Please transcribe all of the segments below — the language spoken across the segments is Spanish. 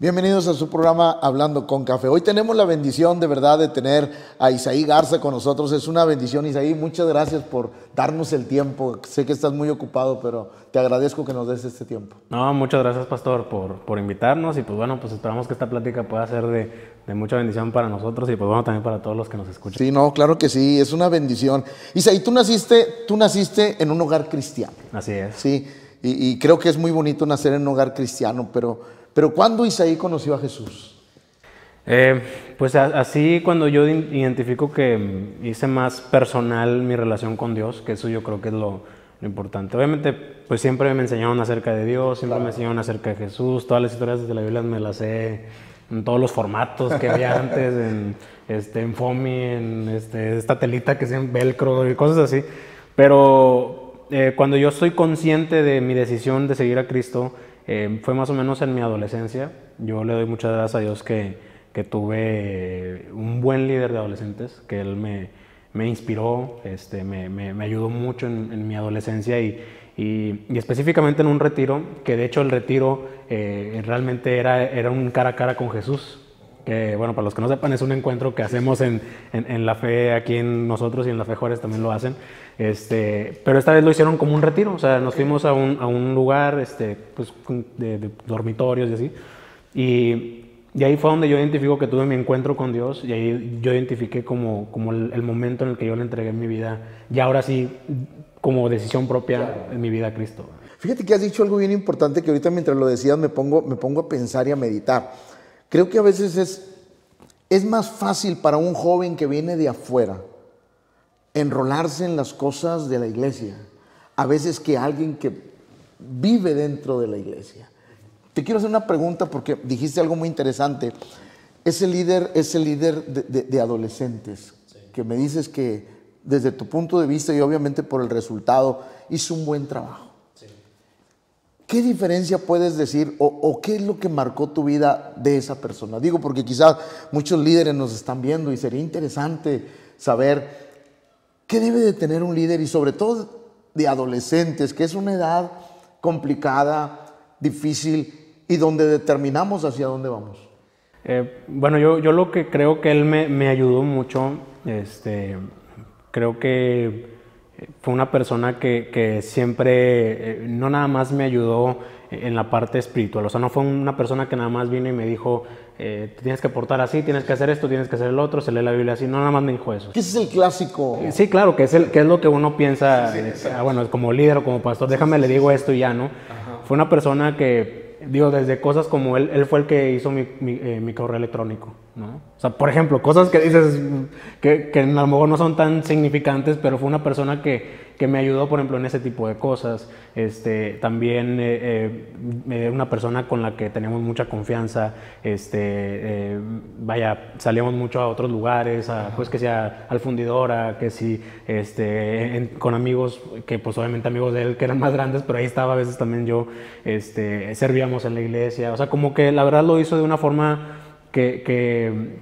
Bienvenidos a su programa Hablando con Café. Hoy tenemos la bendición de verdad de tener a Isaí Garza con nosotros. Es una bendición, Isaí. Muchas gracias por darnos el tiempo. Sé que estás muy ocupado, pero te agradezco que nos des este tiempo. No, muchas gracias, Pastor, por, por invitarnos. Y pues bueno, pues esperamos que esta plática pueda ser de, de, mucha bendición para nosotros y pues bueno, también para todos los que nos escuchan. Sí, no, claro que sí, es una bendición. Isaí, tú naciste, tú naciste en un hogar cristiano. Así es. Sí, y, y creo que es muy bonito nacer en un hogar cristiano, pero pero ¿cuándo Isaí conoció a Jesús? Eh, pues así cuando yo identifico que hice más personal mi relación con Dios, que eso yo creo que es lo, lo importante. Obviamente, pues siempre me enseñaron acerca de Dios, siempre me enseñaron acerca de Jesús, todas las historias de la Biblia me las sé en todos los formatos que había antes, en, este, en FOMI, en este, esta telita que es en velcro y cosas así. Pero eh, cuando yo estoy consciente de mi decisión de seguir a Cristo, eh, fue más o menos en mi adolescencia. Yo le doy muchas gracias a Dios que, que tuve un buen líder de adolescentes, que él me, me inspiró, este, me, me, ayudó mucho en, en mi adolescencia y, y, y, específicamente en un retiro, que de hecho el retiro eh, realmente era, era un cara a cara con Jesús. Que, bueno, para los que no sepan, es un encuentro que hacemos en, en, en la fe aquí en nosotros y en la fe Juárez también lo hacen. Este, pero esta vez lo hicieron como un retiro, o sea, nos fuimos a un, a un lugar este, pues, de, de, dormitorios y así. Y, y, ahí fue donde yo identifico que tuve mi encuentro con Dios y ahí yo identifiqué como, como el, el momento en el que yo le entregué mi vida, y ahora sí, como decisión propia claro. en mi vida a Cristo. Fíjate que has dicho algo bien importante que ahorita mientras lo decías me pongo, me pongo a pensar y a meditar. Creo que a veces es, es más fácil para un joven que viene de afuera enrolarse en las cosas de la iglesia, a veces que alguien que vive dentro de la iglesia. Te quiero hacer una pregunta porque dijiste algo muy interesante. Ese líder, ese líder de, adolescentes, que me dices que desde tu punto de vista y obviamente por el resultado, hizo un buen trabajo. ¿Qué diferencia puedes decir o, o, qué es lo que marcó tu vida de esa persona? Digo, porque quizás muchos líderes nos están viendo y sería interesante saber ¿Qué debe de tener un líder y sobre todo de adolescentes, que es una edad complicada, difícil y donde determinamos hacia dónde vamos? Eh, bueno, yo, yo, lo que creo que él me, me ayudó mucho, este, creo que fue una persona que, que siempre, eh, no nada más me ayudó en la parte espiritual, o sea, no fue una persona que nada más vino y me dijo, eh, tienes que portar así, tienes que hacer esto, tienes que hacer el otro, se lee la Biblia así, no nada más me dijo eso. ¿Qué es el clásico? Sí, claro, que es, el, que es lo que uno piensa, sí, sí, ah, bueno, como líder o como pastor, déjame le digo esto y ya, ¿no? Ajá. Fue una persona que, digo, desde cosas como él, él fue el que hizo mi, mi, eh, mi correo electrónico, ¿no? O sea, por ejemplo, cosas que dices que, que a lo mejor no son tan significantes, pero fue una persona que, que me ayudó, por ejemplo, en ese tipo de cosas. Este, también eh, eh, una persona con la que teníamos mucha confianza, este, eh, vaya, salíamos mucho a otros lugares, a, pues que sea al fundidora, que si este, en, con amigos, que pues obviamente amigos de él que eran más grandes, pero ahí estaba a veces también yo, este, servíamos en la iglesia, o sea, como que la verdad lo hizo de una forma que, que,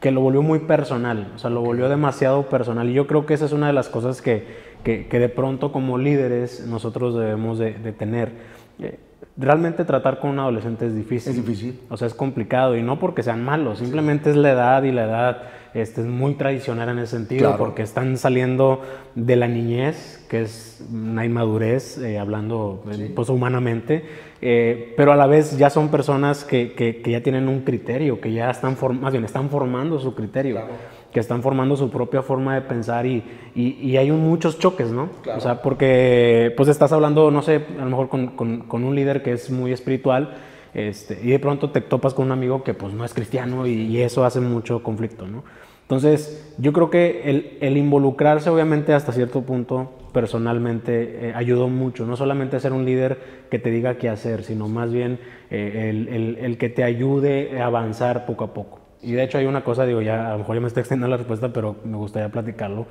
que lo volvió muy personal, o sea, lo volvió demasiado personal. Y yo creo que esa es una de las cosas que que, que, de pronto como líderes nosotros debemos de, de tener. Eh, realmente tratar con un adolescente es difícil. Es difícil. O sea, es complicado y no porque sean malos, simplemente es la edad y la edad este, es muy tradicional en ese sentido claro. porque están saliendo de la niñez, que es una inmadurez, eh, hablando sí. pues, humanamente, eh, pero a la vez ya son personas que, que, que, ya tienen un criterio, que ya están, más bien, están formando su criterio. Claro que están formando su propia forma de pensar y, y, y hay muchos choques, ¿no? Claro. O sea, porque pues estás hablando, no sé, a lo mejor con, con, con un líder que es muy espiritual este, y de pronto te topas con un amigo que pues no es cristiano y, y eso hace mucho conflicto, ¿no? Entonces, yo creo que el, el, involucrarse, obviamente, hasta cierto punto, personalmente, eh, ayudó mucho. No solamente ser un líder que te diga qué hacer, sino más bien eh, el, el, el, que te ayude a avanzar poco a poco. Y de hecho hay una cosa, digo, ya a lo mejor ya me estoy extendiendo la respuesta, pero me gustaría platicarlo.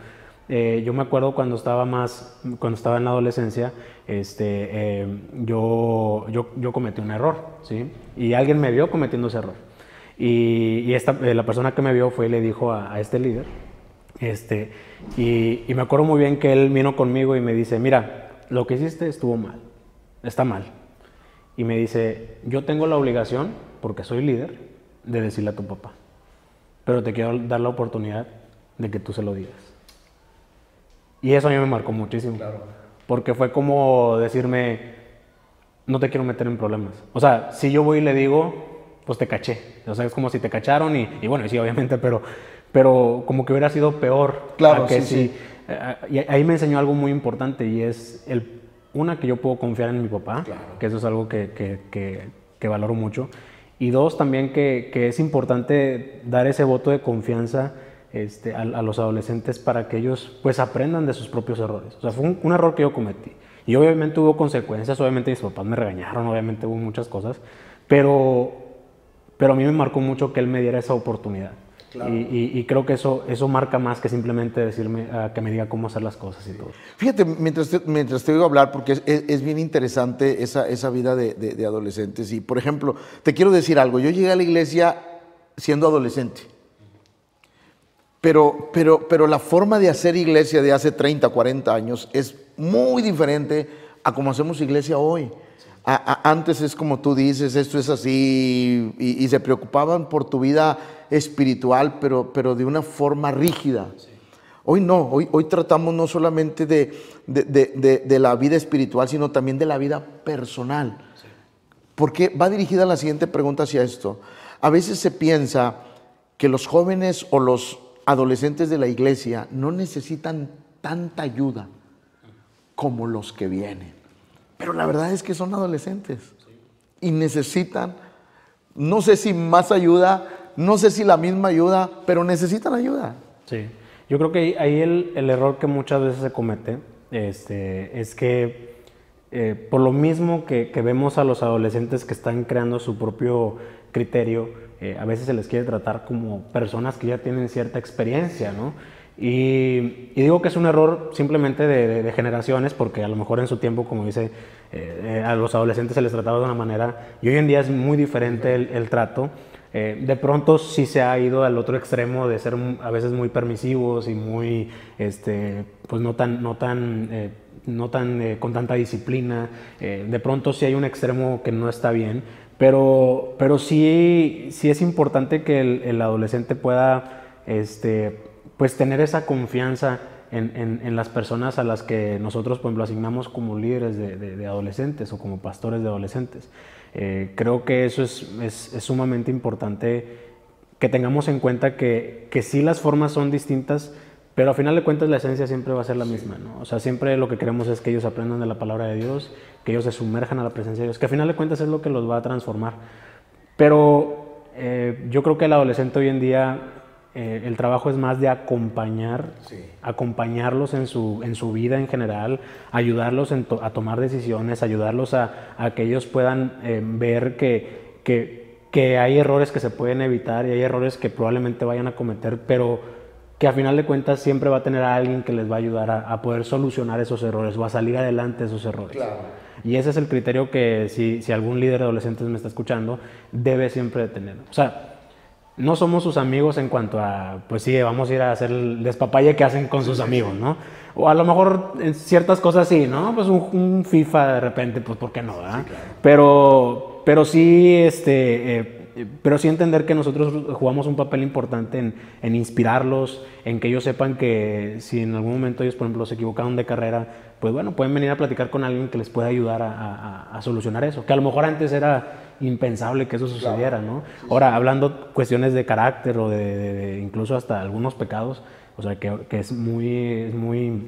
Eh, yo me acuerdo cuando estaba más, cuando estaba en la adolescencia, este, eh, yo, yo, yo, cometí un error, ¿sí? Y alguien me vio cometiendo ese error. Y, y esta, eh, la persona que me vio fue y le dijo a, a este líder, este, y, y, me acuerdo muy bien que él vino conmigo y me dice, mira, lo que hiciste estuvo mal, está mal. y me dice, yo tengo la obligación, porque soy líder, de decirle a tu papá, pero te quiero dar la oportunidad de que tú se lo digas. Y eso a mí me marcó muchísimo, porque fue como decirme, no te quiero meter en problemas. O sea, si yo voy y le digo, pues te caché. O sea, es como si te cacharon y, y bueno, sí, obviamente, pero, pero como que hubiera sido peor. Claro, que sí, si- sí. y ahí me enseñó algo muy importante y es el, una, que yo puedo confiar en mi papá, que eso es algo que, que- que- que valoro mucho. Y dos, también que, que es importante dar ese voto de confianza este, a, a los adolescentes para que ellos pues aprendan de sus propios errores. O sea, fue un, un error que yo cometí. Y obviamente hubo consecuencias, obviamente mis papás me regañaron, obviamente hubo muchas cosas, pero, pero a mí me marcó mucho que él me diera esa oportunidad. Y, y- y creo que eso, eso marca más que simplemente decirme, ah, que me diga cómo hacer las cosas y todo. Fíjate, mientras te, mientras te oigo hablar, porque es, es- es bien interesante esa, esa vida de, de- de adolescentes. Y, por ejemplo, te quiero decir algo. Yo llegué a la iglesia siendo adolescente. Pero, pero, pero la forma de hacer iglesia de hace 30, 40 años es muy diferente a como hacemos iglesia hoy. A- a- antes es como tú dices, esto es así, y, y se preocupaban por tu vida espiritual, pero, pero de una forma rígida. Hoy no, hoy, hoy tratamos no solamente de, de- de- la vida espiritual, sino también de la vida personal. Porque va dirigida la siguiente pregunta hacia esto. A veces se piensa que los jóvenes o los adolescentes de la iglesia no necesitan tanta ayuda como los que vienen. Pero la verdad es que son adolescentes y necesitan, no sé si más ayuda, no sé si la misma ayuda, pero necesitan ayuda. Sí, yo creo que ahí- el, el error que muchas veces se comete este, es que eh, por lo mismo que, que vemos a los adolescentes que están creando su propio criterio, eh, a veces se les quiere tratar como personas que ya tienen cierta experiencia, ¿no? Y, digo que es un error simplemente de, generaciones, porque a lo mejor en su tiempo, como dice, eh, a los adolescentes se les trataba de una manera, y hoy en día es muy diferente el, el trato. Eh, de pronto sí se ha ido al otro extremo de ser a veces muy permisivos y muy, este, pues no tan, no tan, eh, no tan eh, con tanta disciplina. De pronto sí hay un extremo que no está bien, pero, pero sí, sí es importante que el, adolescente pueda, este, pues tener esa confianza en, en- las personas a las que nosotros, por ejemplo, asignamos como líderes de, de- de adolescentes o como pastores de adolescentes. Eh, creo que eso es, es- es sumamente importante que tengamos en cuenta que, que sí las formas son distintas, pero a final de cuentas la esencia siempre va a ser la misma, ¿no? O sea, siempre lo que queremos es que ellos aprendan de la palabra de Dios, que ellos se sumerjan a la presencia de Dios, que a final de cuentas es lo que los va a transformar. Pero eh, yo creo que el adolescente hoy en día, eh, el trabajo es más de acompañar, acompañarlos en su, en su vida en general, ayudarlos en to- a tomar decisiones, ayudarlos a, a que ellos puedan eh, ver que, que, que hay errores que se pueden evitar y hay errores que probablemente vayan a cometer, pero que a final de cuentas siempre va a tener a alguien que les va a ayudar a, a poder solucionar esos errores o a salir adelante de esos errores. Y ese es el criterio que si, si algún líder de adolescentes me está escuchando, debe siempre tener. O sea, no somos sus amigos en cuanto a, pues sí, vamos a ir a hacer el despapalle que hacen con sus amigos, ¿no? O a lo mejor en ciertas cosas sí, ¿no? Pues un, un FIFA de repente, pues ¿por qué no? verdad? Pero, pero sí, este, eh, pero sí entender que nosotros jugamos un papel importante en, en inspirarlos, en que ellos sepan que si en algún momento ellos, por ejemplo, se equivocaron de carrera, pues bueno, pueden venir a platicar con alguien que les pueda ayudar a, a- a solucionar eso. Que a lo mejor antes era impensable que eso sucediera, ¿no? Ahora, hablando cuestiones de carácter o de, de- de incluso hasta algunos pecados, o sea, que, que es muy, es muy,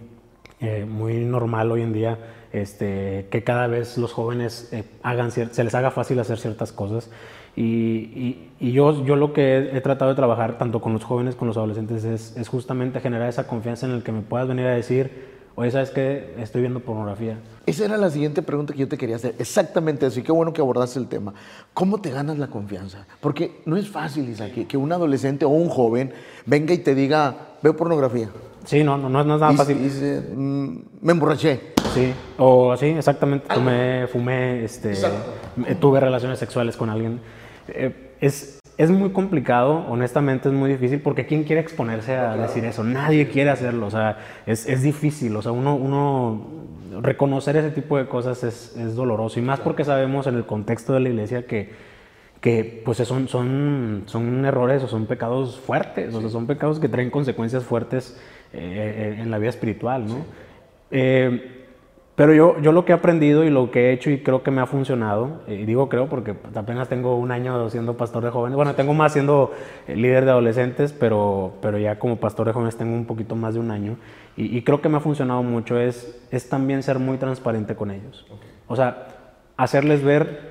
eh, muy normal hoy en día este, que cada vez los jóvenes eh, hagan se les haga fácil hacer ciertas cosas. Y, y- y yo, yo lo que he, he tratado de trabajar tanto con los jóvenes como con los adolescentes es, es justamente generar esa confianza en el que me puedas venir a decir, oye, ¿sabes qué? Estoy viendo pornografía. Esa era la siguiente pregunta que yo te quería hacer. Exactamente eso. Y qué bueno que abordaste el tema. ¿Cómo te ganas la confianza? Porque no es fácil, Isaac, que, un adolescente o un joven venga y te diga, veo pornografía. Sí, no, no, no es nada y, fácil. y "Mm, me emborraché. Sí, o sí, exactamente. Tomé, fumé, este, tuve relaciones sexuales con alguien. Eh, es, es muy complicado, honestamente es muy difícil, porque ¿quién quiere exponerse a decir eso? Nadie quiere hacerlo, o sea, es, es difícil, o sea, uno, uno reconocer ese tipo de cosas es, es doloroso, y más porque sabemos en el contexto de la iglesia que, que pues son, son, son errores o son pecados fuertes, o sea, son pecados que traen consecuencias fuertes eh, en la vida espiritual, ¿no? Eh, pero yo, yo lo que he aprendido y lo que he hecho y creo que me ha funcionado, y digo creo porque apenas tengo un año siendo pastor de jóvenes, bueno, tengo más siendo eh, líder de adolescentes, pero, pero ya como pastor de jóvenes tengo un poquito más de un año, y, creo que me ha funcionado mucho es, es también ser muy transparente con ellos. O sea, hacerles ver,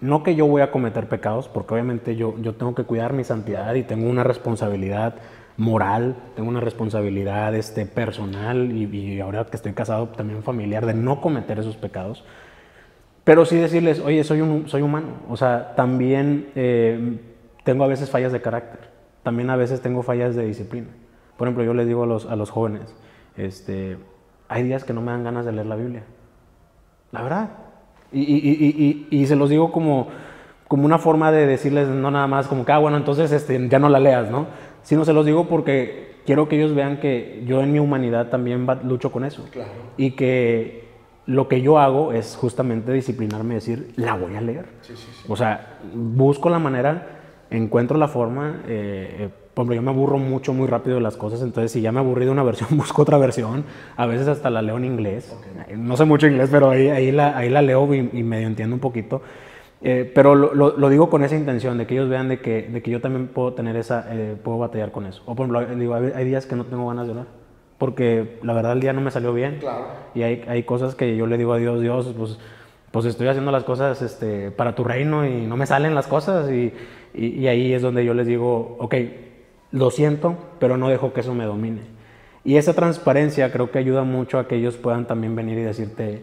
no que yo voy a cometer pecados, porque obviamente yo, yo tengo que cuidar mi santidad y tengo una responsabilidad moral, tengo una responsabilidad este, personal y, ahora que estoy casado también familiar de no cometer esos pecados. Pero sí decirles, oye, soy, un, soy humano, o sea, también eh, tengo a veces fallas de carácter, también a veces tengo fallas de disciplina. Por ejemplo, yo les digo a los, a los jóvenes, este, hay días que no me dan ganas de leer la Biblia, la verdad. Y, y, y, y se los digo como, como una forma de decirles, no nada más como que, ah, bueno, entonces este, ya no la leas, ¿no? Sino se los digo porque quiero que ellos vean que yo en mi humanidad también lucho con eso. Y que lo que yo hago es justamente disciplinarme y decir, la voy a leer. O sea, busco la manera, encuentro la forma. Eh, eh, por ejemplo, yo me aburro mucho, muy rápido de las cosas, entonces si ya me aburrí de una versión, busco otra versión. A veces hasta la leo en inglés. No sé mucho inglés, pero ahí, ahí, la, ahí la leo y, y medio entiendo un poquito. Eh, pero lo, lo, digo con esa intención, de que ellos vean de que, de que yo también puedo tener esa, eh, puedo batallar con eso. O por ejemplo, digo, hay, días que no tengo ganas de orar, porque la verdad el día no me salió bien. Claro. Y hay, hay cosas que yo le digo a Dios, Dios, pues, pues estoy haciendo las cosas este, para tu reino y no me salen las cosas. Y, y, y ahí es donde yo les digo, ok, lo siento, pero no dejo que eso me domine. Y esa transparencia creo que ayuda mucho a que ellos puedan también venir y decirte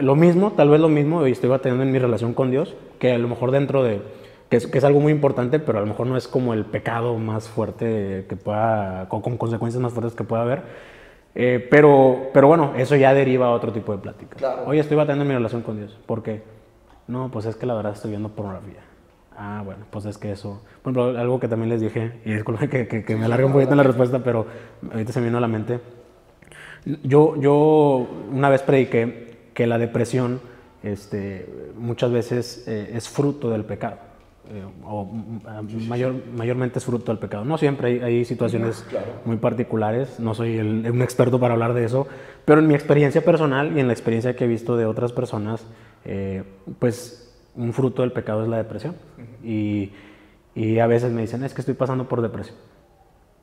lo mismo, tal vez lo mismo, y estoy batallando en mi relación con Dios, que a lo mejor dentro de, que es, algo muy importante, pero a lo mejor no es como el pecado más fuerte que pueda, con, consecuencias más fuertes que pueda haber. Eh, pero, pero bueno, eso ya deriva a otro tipo de plática. Claro. Oye, estoy batallando en mi relación con Dios. ¿Por qué? No, pues es que la verdad estoy viendo pornografía. Ah, bueno, pues es que eso. Por ejemplo, algo que también les dije, y disculpen que, que, me alargue un poquito en la respuesta, pero ahorita se me vino a la mente. Yo, yo una vez prediqué que la depresión este, muchas veces eh, es fruto del pecado. Eh, o mm, mayor, mayormente es fruto del pecado. No siempre hay, hay situaciones muy particulares, no soy un experto para hablar de eso, pero en mi experiencia personal y en la experiencia que he visto de otras personas, eh, pues un fruto del pecado es la depresión. y, y, a veces me dicen, es que estoy pasando por depresión.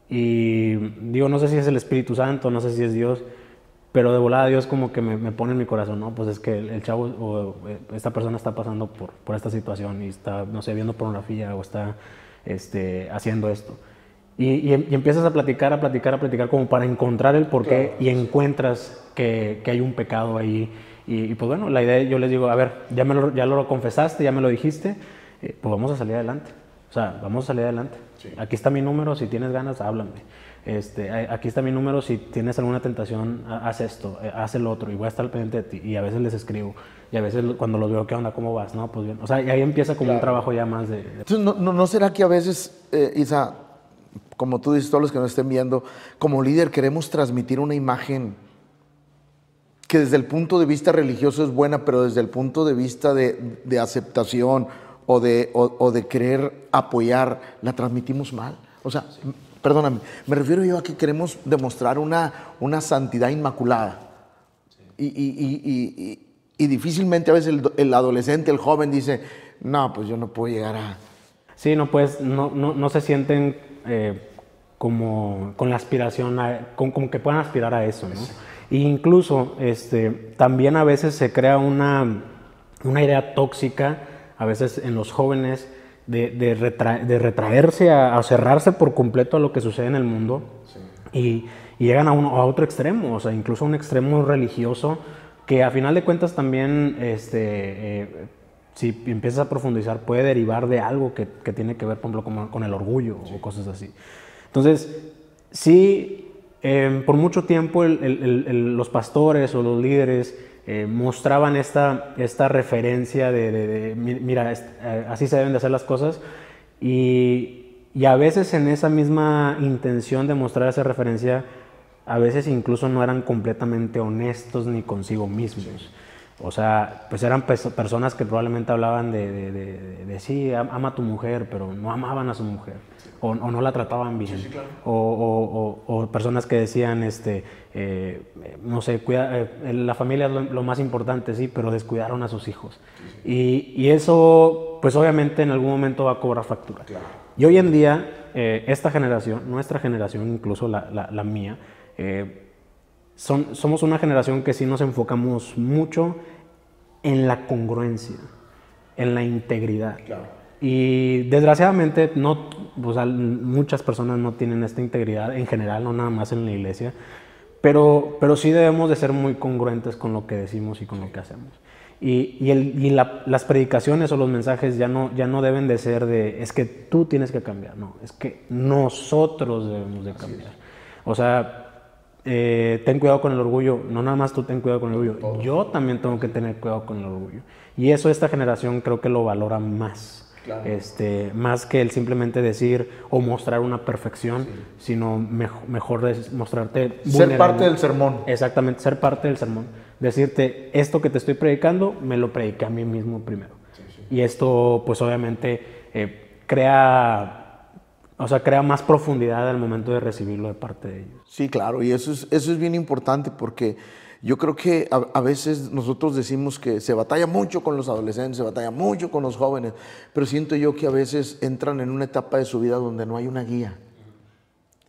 Y digo, no sé si es el Espíritu Santo, no sé si es Dios, pero de volada Dios como que me, me pone en mi corazón, ¿no? Pues es que el, chavo o eh, esta persona está pasando por, por, esta situación y está, no sé, viendo pornografía o está este, haciendo esto. Y, y, empiezas a platicar, a platicar, a platicar como para encontrar el porqué y encuentras que, que hay un pecado ahí y, pues bueno, la idea, yo les digo, a ver, ya, me lo, ya lo confesaste, ya me lo dijiste, eh, pues vamos a salir adelante. O sea, vamos a salir adelante. Aquí está mi número, si tienes ganas, háblame. Este, aquí está mi número, si tienes alguna tentación, haz esto, eh, haz el otro, y voy a estar pendiente de ti. Y a veces les escribo, y a veces cuando los veo, ¿qué onda? ¿Cómo vas? No, pues bien. O sea, y ahí empieza como un trabajo ya más de... Entonces, ¿no, no, será que a veces, eh, Isa, como tú dices, todos los que nos estén viendo, como líder queremos transmitir una imagen que desde el punto de vista religioso es buena, pero desde el punto de vista de, aceptación o de, o, de querer apoyar, la transmitimos mal. O sea, perdóname, me refiero yo a que queremos demostrar una, una santidad inmaculada. Y, difícilmente a veces el, adolescente, el joven dice, no, pues yo no puedo llegar a... Sí, no, pues no, no, se sienten eh, como con la aspiración, como que puedan aspirar a eso, ¿no? E incluso este, también a veces se crea una, una idea tóxica, a veces en los jóvenes, de, de, retraerse, a, cerrarse por completo a lo que sucede en el mundo y, llegan a, uno, a otro extremo, o sea, incluso a un extremo religioso que a final de cuentas también, este, eh, si empiezas a profundizar, puede derivar de algo que, que tiene que ver, por ejemplo, con, el orgullo o cosas así. Entonces, sí Em, por mucho tiempo los pastores o los líderes eh, mostraban esta, esta referencia de, mira, eh, así se deben de hacer las cosas, Y, y a veces en esa misma intención de mostrar esa referencia, a veces incluso no eran completamente honestos ni consigo mismos. O sea, pues eran personas que probablemente hablaban de, de, de, sí, ama a tu mujer, pero no amaban a su mujer, o, no la trataban bien. o, o, personas que decían, este, eh, no sé, cuida, eh, la familia es lo, más importante, sí, pero descuidaron a sus hijos. Y, y, eso, pues obviamente en algún momento va a cobrar factura. Y hoy en día, eh, esta generación, nuestra generación, incluso la, la, la mía, son, somos una generación que sí nos enfocamos mucho en la congruencia, en la integridad. Y desgraciadamente no, muchas personas no tienen esta integridad en general, no nada más en la iglesia, pero, pero sí debemos de ser muy congruentes con lo que decimos y con lo que hacemos. Y, y, el, y las predicaciones o los mensajes ya no, ya no deben de ser de, es que tú tienes que cambiar, no, es que nosotros debemos de cambiar. O sea, eh, ten cuidado con el orgullo, no nada más tú ten cuidado con el orgullo, yo también tengo que tener cuidado con el orgullo. Y eso esta generación creo que lo valora más. Este, más que el simplemente decir o mostrar una perfección, sino mejor, mostrarte... Ser parte del sermón. Exactamente, ser parte del sermón. Decirte, esto que te estoy predicando, me lo prediqué a mí mismo primero. Y esto, pues obviamente, eh, crea o sea, crea más profundidad al momento de recibirlo de parte de ellos. Sí, claro, y eso es, eso es bien importante porque yo creo que a, veces nosotros decimos que se batalla mucho con los adolescentes, se batalla mucho con los jóvenes, pero siento yo que a veces entran en una etapa de su vida donde no hay una guía.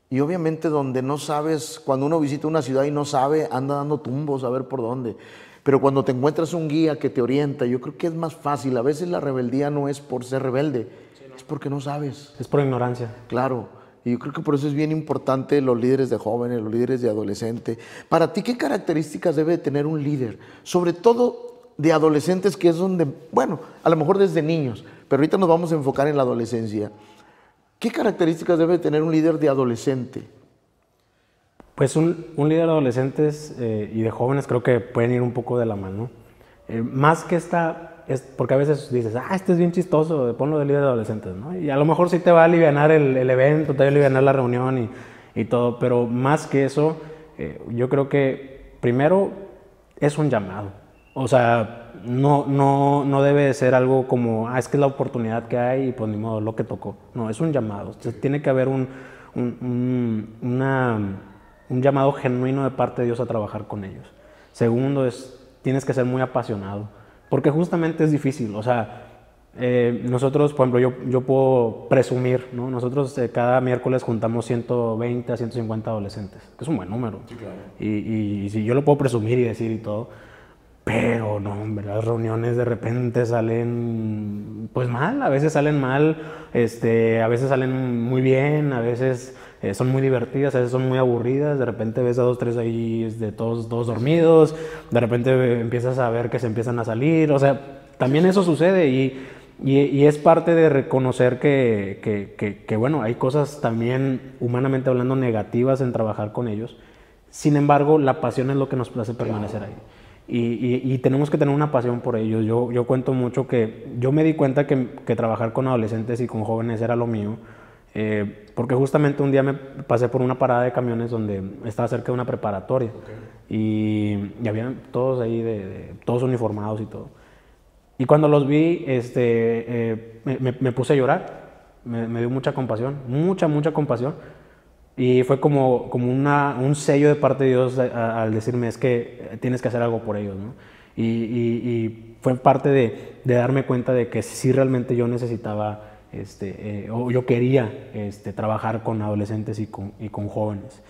Y obviamente donde no sabes, cuando uno visita una ciudad y no sabe, anda dando tumbos a ver por dónde. Pero cuando te encuentras un guía que te orienta, yo creo que es más fácil. A veces la rebeldía no es por ser rebelde, porque no sabes. Es por ignorancia. Claro. Y yo creo que por eso es bien importante los líderes de jóvenes, los líderes de adolescentes. Para ti, ¿qué características debe tener un líder? Sobre todo de adolescentes, que es donde, bueno, a lo mejor desde niños, pero ahorita nos vamos a enfocar en la adolescencia. ¿Qué características debe tener un líder de adolescente? Pues un, líder de adolescentes eh, y de jóvenes creo que pueden ir un poco de la mano. Eh, más que esta es porque a veces dices, ah, este es bien chistoso, ponlo de líder de adolescentes, ¿no? Y a lo mejor sí te va a aliviar el, el evento, te va a aliviar la reunión y, y todo, pero más que eso, eh, yo creo que primero es un llamado. O sea, no, no, no debe ser algo como, ah, es que es la oportunidad que hay y pues ni modo, lo que tocó. No, es un llamado. tiene que haber un, un, un llamado genuino de parte de Dios a trabajar con ellos. Segundo es, tienes que ser muy apasionado porque justamente es difícil, o sea, eh, nosotros, por ejemplo, yo, yo puedo presumir, ¿no? Nosotros eh, cada miércoles juntamos 120 a 150 adolescentes, que es un buen número. Sí, claro. y, y, si yo lo puedo presumir y decir y todo, pero no, hombre, las reuniones de repente salen pues mal, a veces salen mal, este, a veces salen muy bien, a veces eh, son muy divertidas, a veces son muy aburridas, de repente ves a dos, tres ahí de todos, todos dormidos, de repente empiezas a ver que se empiezan a salir, o sea, también eso sucede y, y, es parte de reconocer que, que, que, bueno, hay cosas también humanamente hablando negativas en trabajar con ellos, sin embargo, la pasión es lo que nos hace permanecer ahí. Y, y, tenemos que tener una pasión por ellos. Yo, yo cuento mucho que yo me di cuenta que, que trabajar con adolescentes y con jóvenes era lo mío, eh, porque justamente un día me pasé por una parada de camiones donde estaba cerca de una preparatoria y, y habían todos ahí, de, todos uniformados y todo. Y cuando los vi, este, eh, me, me, puse a llorar, me, me, dio mucha compasión, mucha, mucha compasión. Y fue como, como una, un sello de parte de Dios al decirme, es que tienes que hacer algo por ellos. ¿no? Y, y, y, fue parte de, de darme cuenta de que sí realmente yo necesitaba este, eh, o yo quería este, trabajar con adolescentes y con, y con jóvenes.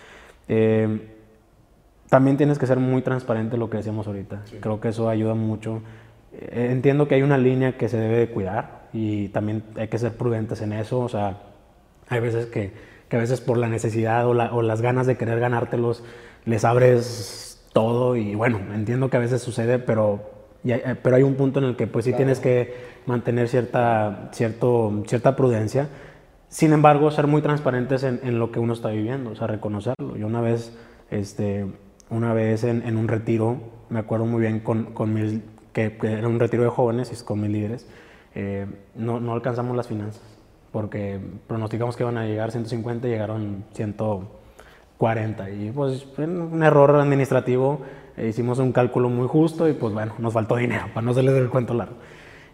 Eh, también tienes que ser muy transparente lo que decíamos ahorita. Creo que eso ayuda mucho. Eh, entiendo que hay una línea que se debe de cuidar y también hay que ser prudentes en eso. O sea, hay veces que, que a veces por la necesidad o, la, o, las ganas de querer ganártelos les abres todo y bueno, entiendo que a veces sucede, pero eh, pero hay un punto en el que pues sí tienes que mantener cierta, cierto, cierta prudencia. Sin embargo, ser muy transparentes en, en, lo que uno está viviendo, o sea, reconocerlo. Yo una vez, este, una vez en, en un retiro, me acuerdo muy bien con, con mis, que, era un retiro de jóvenes y con mis líderes, eh, no, no, alcanzamos las finanzas. porque pronosticamos que iban a llegar 150 y llegaron 140. Y pues un error administrativo, eh, hicimos un cálculo muy justo y pues bueno, nos faltó dinero para no hacerles el cuento largo.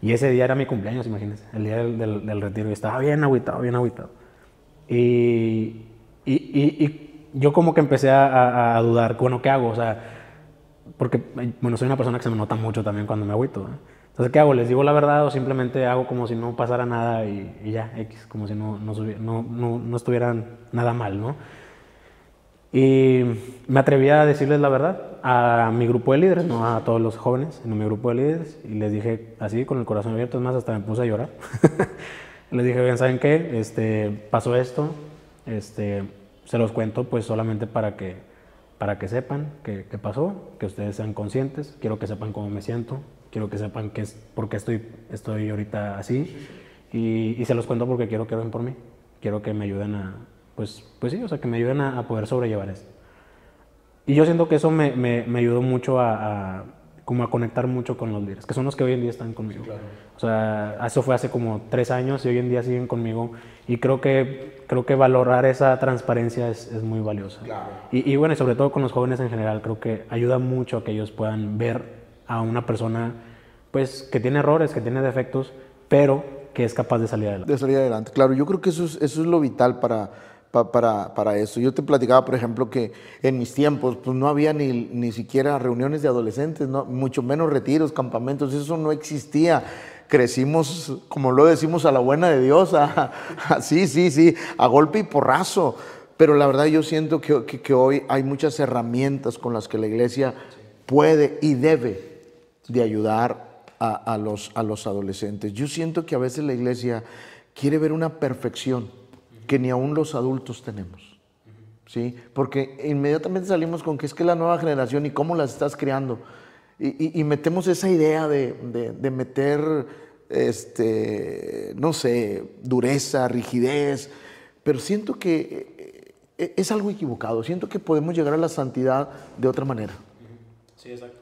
Y ese día era mi cumpleaños, imagínense, el día del, del, retiro. Y estaba bien agüitado, bien agüitado. Y, y, y, yo como que empecé a, a, dudar, bueno, ¿qué hago? O sea, porque, bueno, soy una persona que se me nota mucho también cuando me agüito. Entonces, ¿qué hago? ¿Les digo la verdad o simplemente hago como si no pasara nada y, ya, X, como si no, no, no, no, estuvieran nada mal, ¿no? Y me atreví a decirles la verdad a mi grupo de líderes, no a todos los jóvenes, sino a mi grupo de líderes, y les dije así, con el corazón abierto, es más, hasta me puse a llorar. les dije, bien, ¿saben qué? Este, pasó esto, este, se los cuento pues solamente para que, para que sepan qué pasó, que ustedes sean conscientes, quiero que sepan cómo me siento, quiero que sepan que es, por qué estoy, estoy ahorita así. Y, se los cuento porque quiero que ven por mí. Quiero que me ayuden a, pues, pues sí, o sea, que me ayuden a, poder sobrellevar esto. Y yo siento que eso me, me, ayudó mucho a, como a conectar mucho con los líderes, que son los que hoy en día están conmigo. O sea, eso fue hace como tres años y hoy en día siguen conmigo. Y creo que, creo que valorar esa transparencia es, es muy valiosa. Y, y, bueno, y sobre todo con los jóvenes en general, creo que ayuda mucho a que ellos puedan ver a una persona pues que tiene errores, que tiene defectos, pero que es capaz de salir adelante. De salir adelante, claro. Yo creo que eso es, eso es lo vital para, para, eso. Yo te platicaba, por ejemplo, que en mis tiempos pues, no había ni, ni siquiera reuniones de adolescentes, mucho menos retiros, campamentos, eso no existía. Crecimos, como lo decimos, a la buena de Dios, sí, sí, sí, a golpe y porrazo. Pero la verdad yo siento que, que, que hoy hay muchas herramientas con las que la iglesia puede y debe de ayudar a, los, a los adolescentes. Yo siento que a veces la iglesia quiere ver una perfección que ni aún los adultos tenemos. ¿sí? Porque inmediatamente salimos con que es que la nueva generación y cómo las estás creando. Y, metemos esa idea de, de, meter, este, no sé, dureza, rigidez, pero siento que eh, es algo equivocado. Siento que podemos llegar a la santidad de otra manera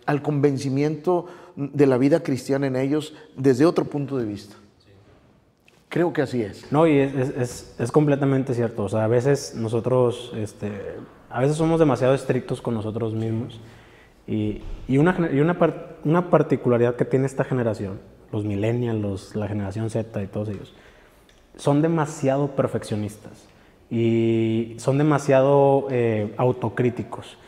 al convencimiento de la vida cristiana en ellos desde otro punto de vista. Creo que así es. No, y es, es, completamente cierto. O sea, a veces nosotros, este, a veces somos demasiado estrictos con nosotros mismos. Y, y, una, y una, una, particularidad que tiene esta generación, los millennials, la generación Z y todos ellos, son demasiado perfeccionistas y son demasiado eh, autocríticos.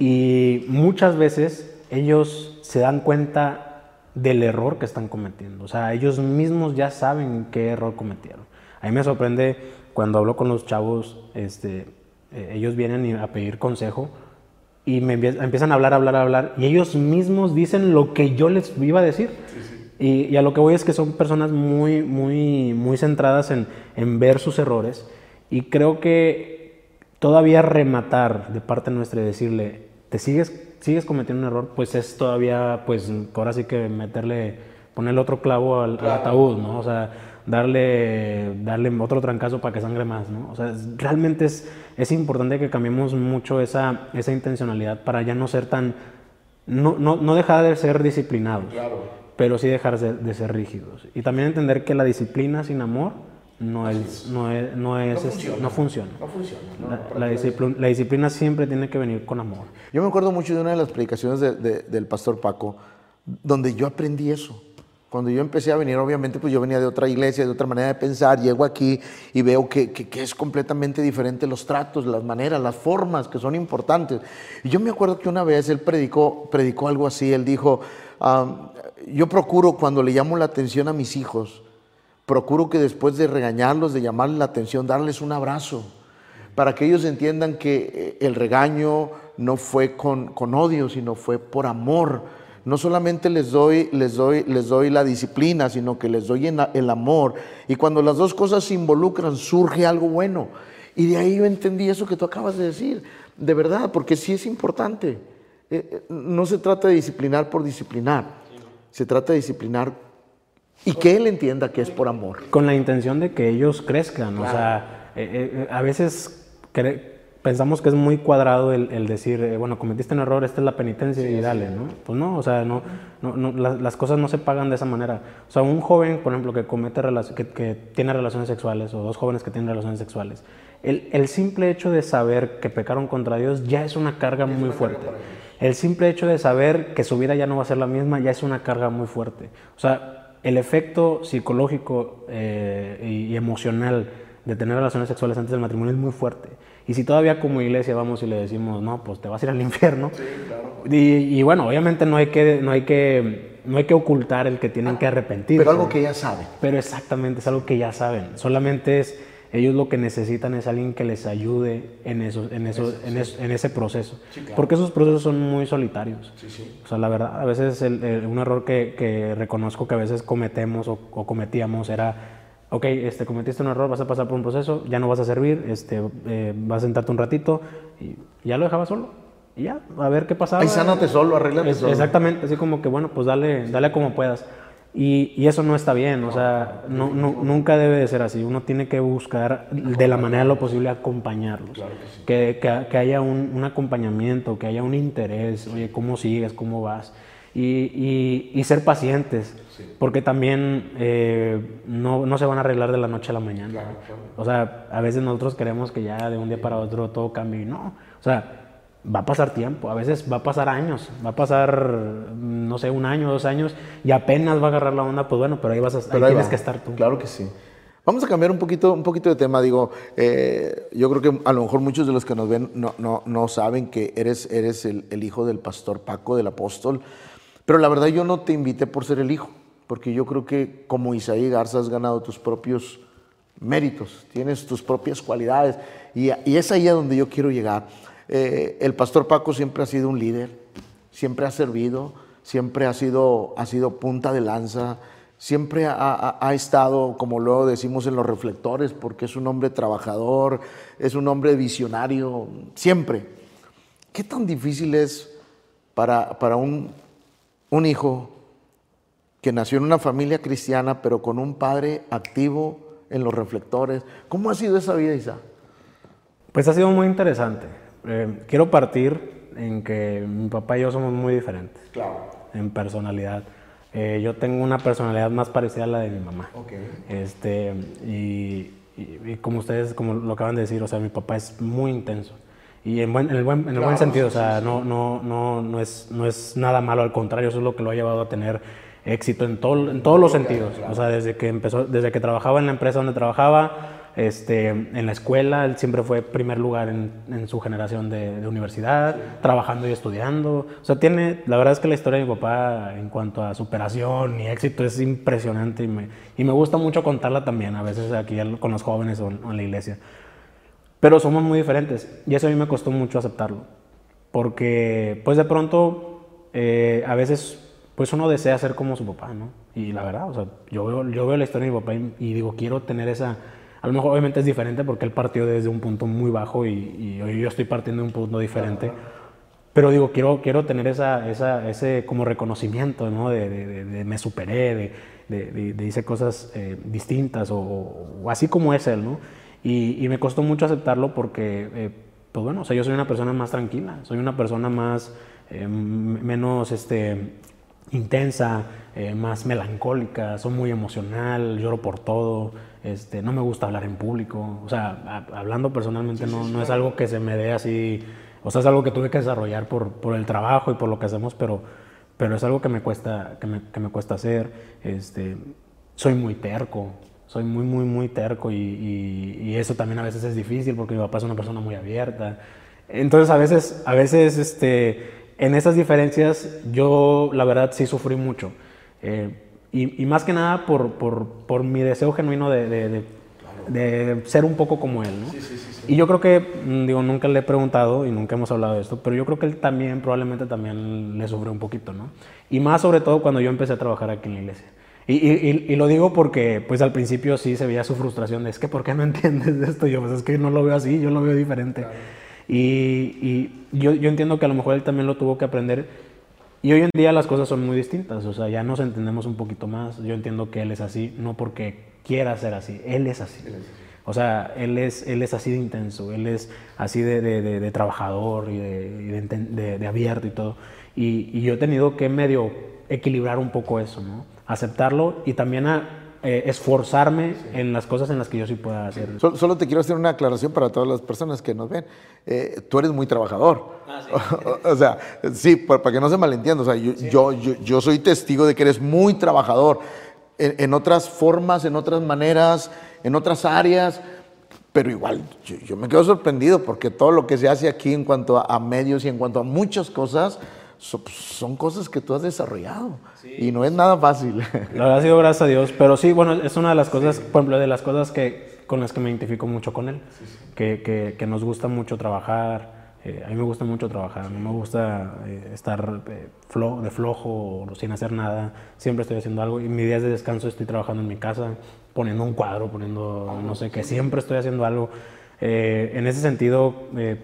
Y muchas veces ellos se dan cuenta del error que están cometiendo. O sea, ellos mismos ya saben qué error cometieron. A mí me sorprende cuando hablo con los chavos, este, eh, ellos vienen a pedir consejo y me empiezan a hablar, hablar, hablar, y ellos mismos dicen lo que yo les iba a decir. Y, a lo que voy es que son personas muy, muy, muy centradas en, en ver sus errores. Y creo que todavía rematar de parte nuestra y decirle, te sigues, sigues cometiendo un error, pues es todavía, pues ahora sí que meterle, ponerle otro clavo al, ataúd, ¿no? O sea, darle, darle otro trancazo para que sangre más, ¿no? O sea, realmente es, es importante que cambiemos mucho esa, esa intencionalidad para ya no ser tan, no, no, no dejar de ser disciplinados, pero sí dejar de, de ser rígidos. Y también entender que la disciplina sin amor, no es, no es, no es, no funciona. No funciona. la, disciplina, la, disciplina, siempre tiene que venir con amor. Yo me acuerdo mucho de una de las predicaciones del pastor Paco, donde yo aprendí eso. Cuando yo empecé a venir, obviamente, pues yo venía de otra iglesia, de otra manera de pensar, llego aquí y veo que, que, es completamente diferente los tratos, las maneras, las formas que son importantes. Y yo me acuerdo que una vez él predicó, predicó algo así, él dijo, yo procuro cuando le llamo la atención a mis hijos, procuro que después de regañarlos, de llamarles la atención, darles un abrazo, para que ellos entiendan que eh, el regaño no fue con, con odio, sino fue por amor. No solamente les doy, les, doy, les doy la disciplina, sino que les doy el amor. Y cuando las dos cosas se involucran, surge algo bueno. Y de ahí yo entendí eso que tú acabas de decir, de verdad, porque sí es importante. Eh, eh, no se trata de disciplinar por disciplinar, se trata de disciplinar y que él entienda que es por amor. Con la intención de que ellos crezcan. O sea, eh, eh, a veces pensamos que es muy cuadrado el, decir, eh, bueno, cometiste un error, esta es la penitencia y dale, ¿no? Pues no, o sea, no, no, las, cosas no se pagan de esa manera. O sea, un joven, por ejemplo, que, comete que, que, tiene relaciones sexuales, o dos jóvenes que tienen relaciones sexuales, el, el, simple hecho de saber que pecaron contra Dios ya es una carga muy fuerte. El simple hecho de saber que su vida ya no va a ser la misma ya es una carga muy fuerte. O sea, el efecto psicológico eh, y emocional de tener relaciones sexuales antes del matrimonio es muy fuerte. Y si todavía como iglesia vamos y le decimos, no, pues te vas a ir al infierno. Sí, claro. y, y, bueno, obviamente no hay que, no hay que, no hay que ocultar el que tienen que arrepentirse. Pero algo que ya saben. Pero exactamente, es algo que ya saben. Solamente es, ellos lo que necesitan es alguien que les ayude en, eso, en, eso, en, en ese proceso. Porque esos procesos son muy solitarios. O sea, la verdad, a veces un error que, que, reconozco que a veces cometemos o, o cometíamos era ok, este, cometiste un error, vas a pasar por un proceso, ya no vas a servir, este, eh, vas a sentarte un ratito y ya lo dejaba solo. Y ya, a ver qué pasaba. Ahí sánate solo, arréglate solo. Exactamente, así como que bueno, pues dale, dale como puedas. Y, y eso no está bien, o sea, no, no, nunca debe de ser así. Uno tiene que buscar de la manera lo posible acompañarlos. que, que, que, haya un, un acompañamiento, que haya un interés, oye, ¿cómo sigues? ¿Cómo vas? y, y, ser pacientes, porque también eh, no, no, se van a arreglar de la noche a la mañana. O sea, a veces nosotros queremos que ya de un día para otro todo cambie, no. O sea, va a pasar tiempo, a veces va a pasar años, va a pasar, no sé, un año, dos años, y apenas va a agarrar la onda, pues bueno, pero ahí, vas a, ahí tienes que estar tú. Claro que sí. Vamos a cambiar un poquito, un poquito de tema. Digo, eh, yo creo que a lo mejor muchos de los que nos ven no, no, no saben que eres, eres el, el, hijo del pastor Paco, del apóstol. Pero la verdad yo no te invité por ser el hijo, porque yo creo que como Isaí Garza has ganado tus propios méritos, tienes tus propias cualidades y, es ahí a donde yo quiero llegar. Eh, el pastor Paco siempre ha sido un líder, siempre ha servido, siempre ha sido, ha sido punta de lanza, siempre ha, ha, estado, como luego decimos, en los reflectores, porque es un hombre trabajador, es un hombre visionario, siempre. ¿Qué tan difícil es para, para un un hijo que nació en una familia cristiana, pero con un padre activo en los reflectores. ¿Cómo ha sido esa vida, Isa? Pues ha sido muy interesante. Eh, quiero partir en que mi papá y yo somos muy diferentes. Claro. En personalidad. Eh, yo tengo una personalidad más parecida a la de mi mamá. Okay. Este, y, y, como ustedes, como lo acaban de decir, o sea, mi papá es muy intenso. Y en, buen, en el, buen, en el buen sentido, o sea, no, no, no, no, es, no es nada malo, al contrario, eso es lo que lo ha llevado a tener éxito en, todo, en todos los sentidos. O sea, desde que empezó, desde que trabajaba en la empresa donde trabajaba, este, en la escuela, él siempre fue primer lugar en, en su generación de, de universidad, trabajando y estudiando. O sea, tiene, la verdad es que la historia de mi papá en cuanto a superación y éxito es impresionante y me, y me gusta mucho contarla también, a veces aquí con los jóvenes o en la iglesia. Pero somos muy diferentes y eso a mí me costó mucho aceptarlo. Porque pues de pronto eh, a veces pues uno desea ser como su papá, ¿no? Y la verdad, o sea, yo veo, yo veo la historia de mi papá y, digo, quiero tener esa... A lo mejor obviamente es diferente porque él partió desde un punto muy bajo y, y yo estoy partiendo de un punto diferente. Pero digo, quiero, quiero tener esa, esa, ese como reconocimiento, ¿no? De, me superé, de, hice cosas eh, distintas o, o, así como es él, ¿no? Y, me costó mucho aceptarlo porque, eh, pues bueno, o sea, yo soy una persona más tranquila, soy una persona más, eh, menos este, intensa, eh, más melancólica, soy muy emocional, lloro por todo, este, no me gusta hablar en público, o sea, hablando personalmente no, no es algo que se me dé así, o sea, es algo que tuve que desarrollar por, por el trabajo y por lo que hacemos, pero, pero es algo que me cuesta, que me, que me cuesta hacer, este, soy muy terco, soy muy, muy, muy terco y, y, eso también a veces es difícil porque mi papá es una persona muy abierta. Entonces a veces, a veces este, en esas diferencias yo la verdad sí sufrí mucho. Eh, y, y, más que nada por, por, por mi deseo genuino de, de, de, ser un poco como él. ¿no? Sí, sí, sí, y yo creo que, mm, digo, nunca le he preguntado y nunca hemos hablado de esto, pero yo creo que él también probablemente también le sufrió un poquito. ¿no? Y más sobre todo cuando yo empecé a trabajar aquí en la iglesia. Y, y, y, lo digo porque, pues al principio sí se veía su frustración de, es que, ¿por qué no entiendes esto? Yo, pues es que no lo veo así, yo lo veo diferente. Y, y yo, yo, entiendo que a lo mejor él también lo tuvo que aprender. Y hoy en día las cosas son muy distintas, o sea, ya nos entendemos un poquito más. Yo entiendo que él es así, no porque quiera ser así, él es así. O sea, él es, él es así de intenso, él es así de, de, de, trabajador y, de, abierto y todo. Y, y, yo he tenido que medio equilibrar un poco eso, ¿no? Aceptarlo y también a, eh, esforzarme en las cosas en las que yo sí pueda hacer. Solo, te quiero hacer una aclaración para todas las personas que nos ven. Eh, tú eres muy trabajador. Ah, o, sea, sí, para, que no se malentienda. O sea, yo, yo, yo, soy testigo de que eres muy trabajador en, otras formas, en otras maneras, en otras áreas. Pero igual, yo, me quedo sorprendido porque todo lo que se hace aquí en cuanto a medios y en cuanto a muchas cosas, son cosas que tú has desarrollado y no es nada fácil. La verdad ha sido gracias a Dios, pero sí, bueno, es una de las cosas, por ejemplo, de las cosas que, con las que me identifico mucho con él, que, que, que, nos gusta mucho trabajar. Eh, a mí me gusta mucho trabajar, no me gusta eh, estar eh, de flojo o sin hacer nada, siempre estoy haciendo algo. Y mis días de descanso estoy trabajando en mi casa, poniendo un cuadro, poniendo no sé qué, siempre estoy haciendo algo. en ese sentido,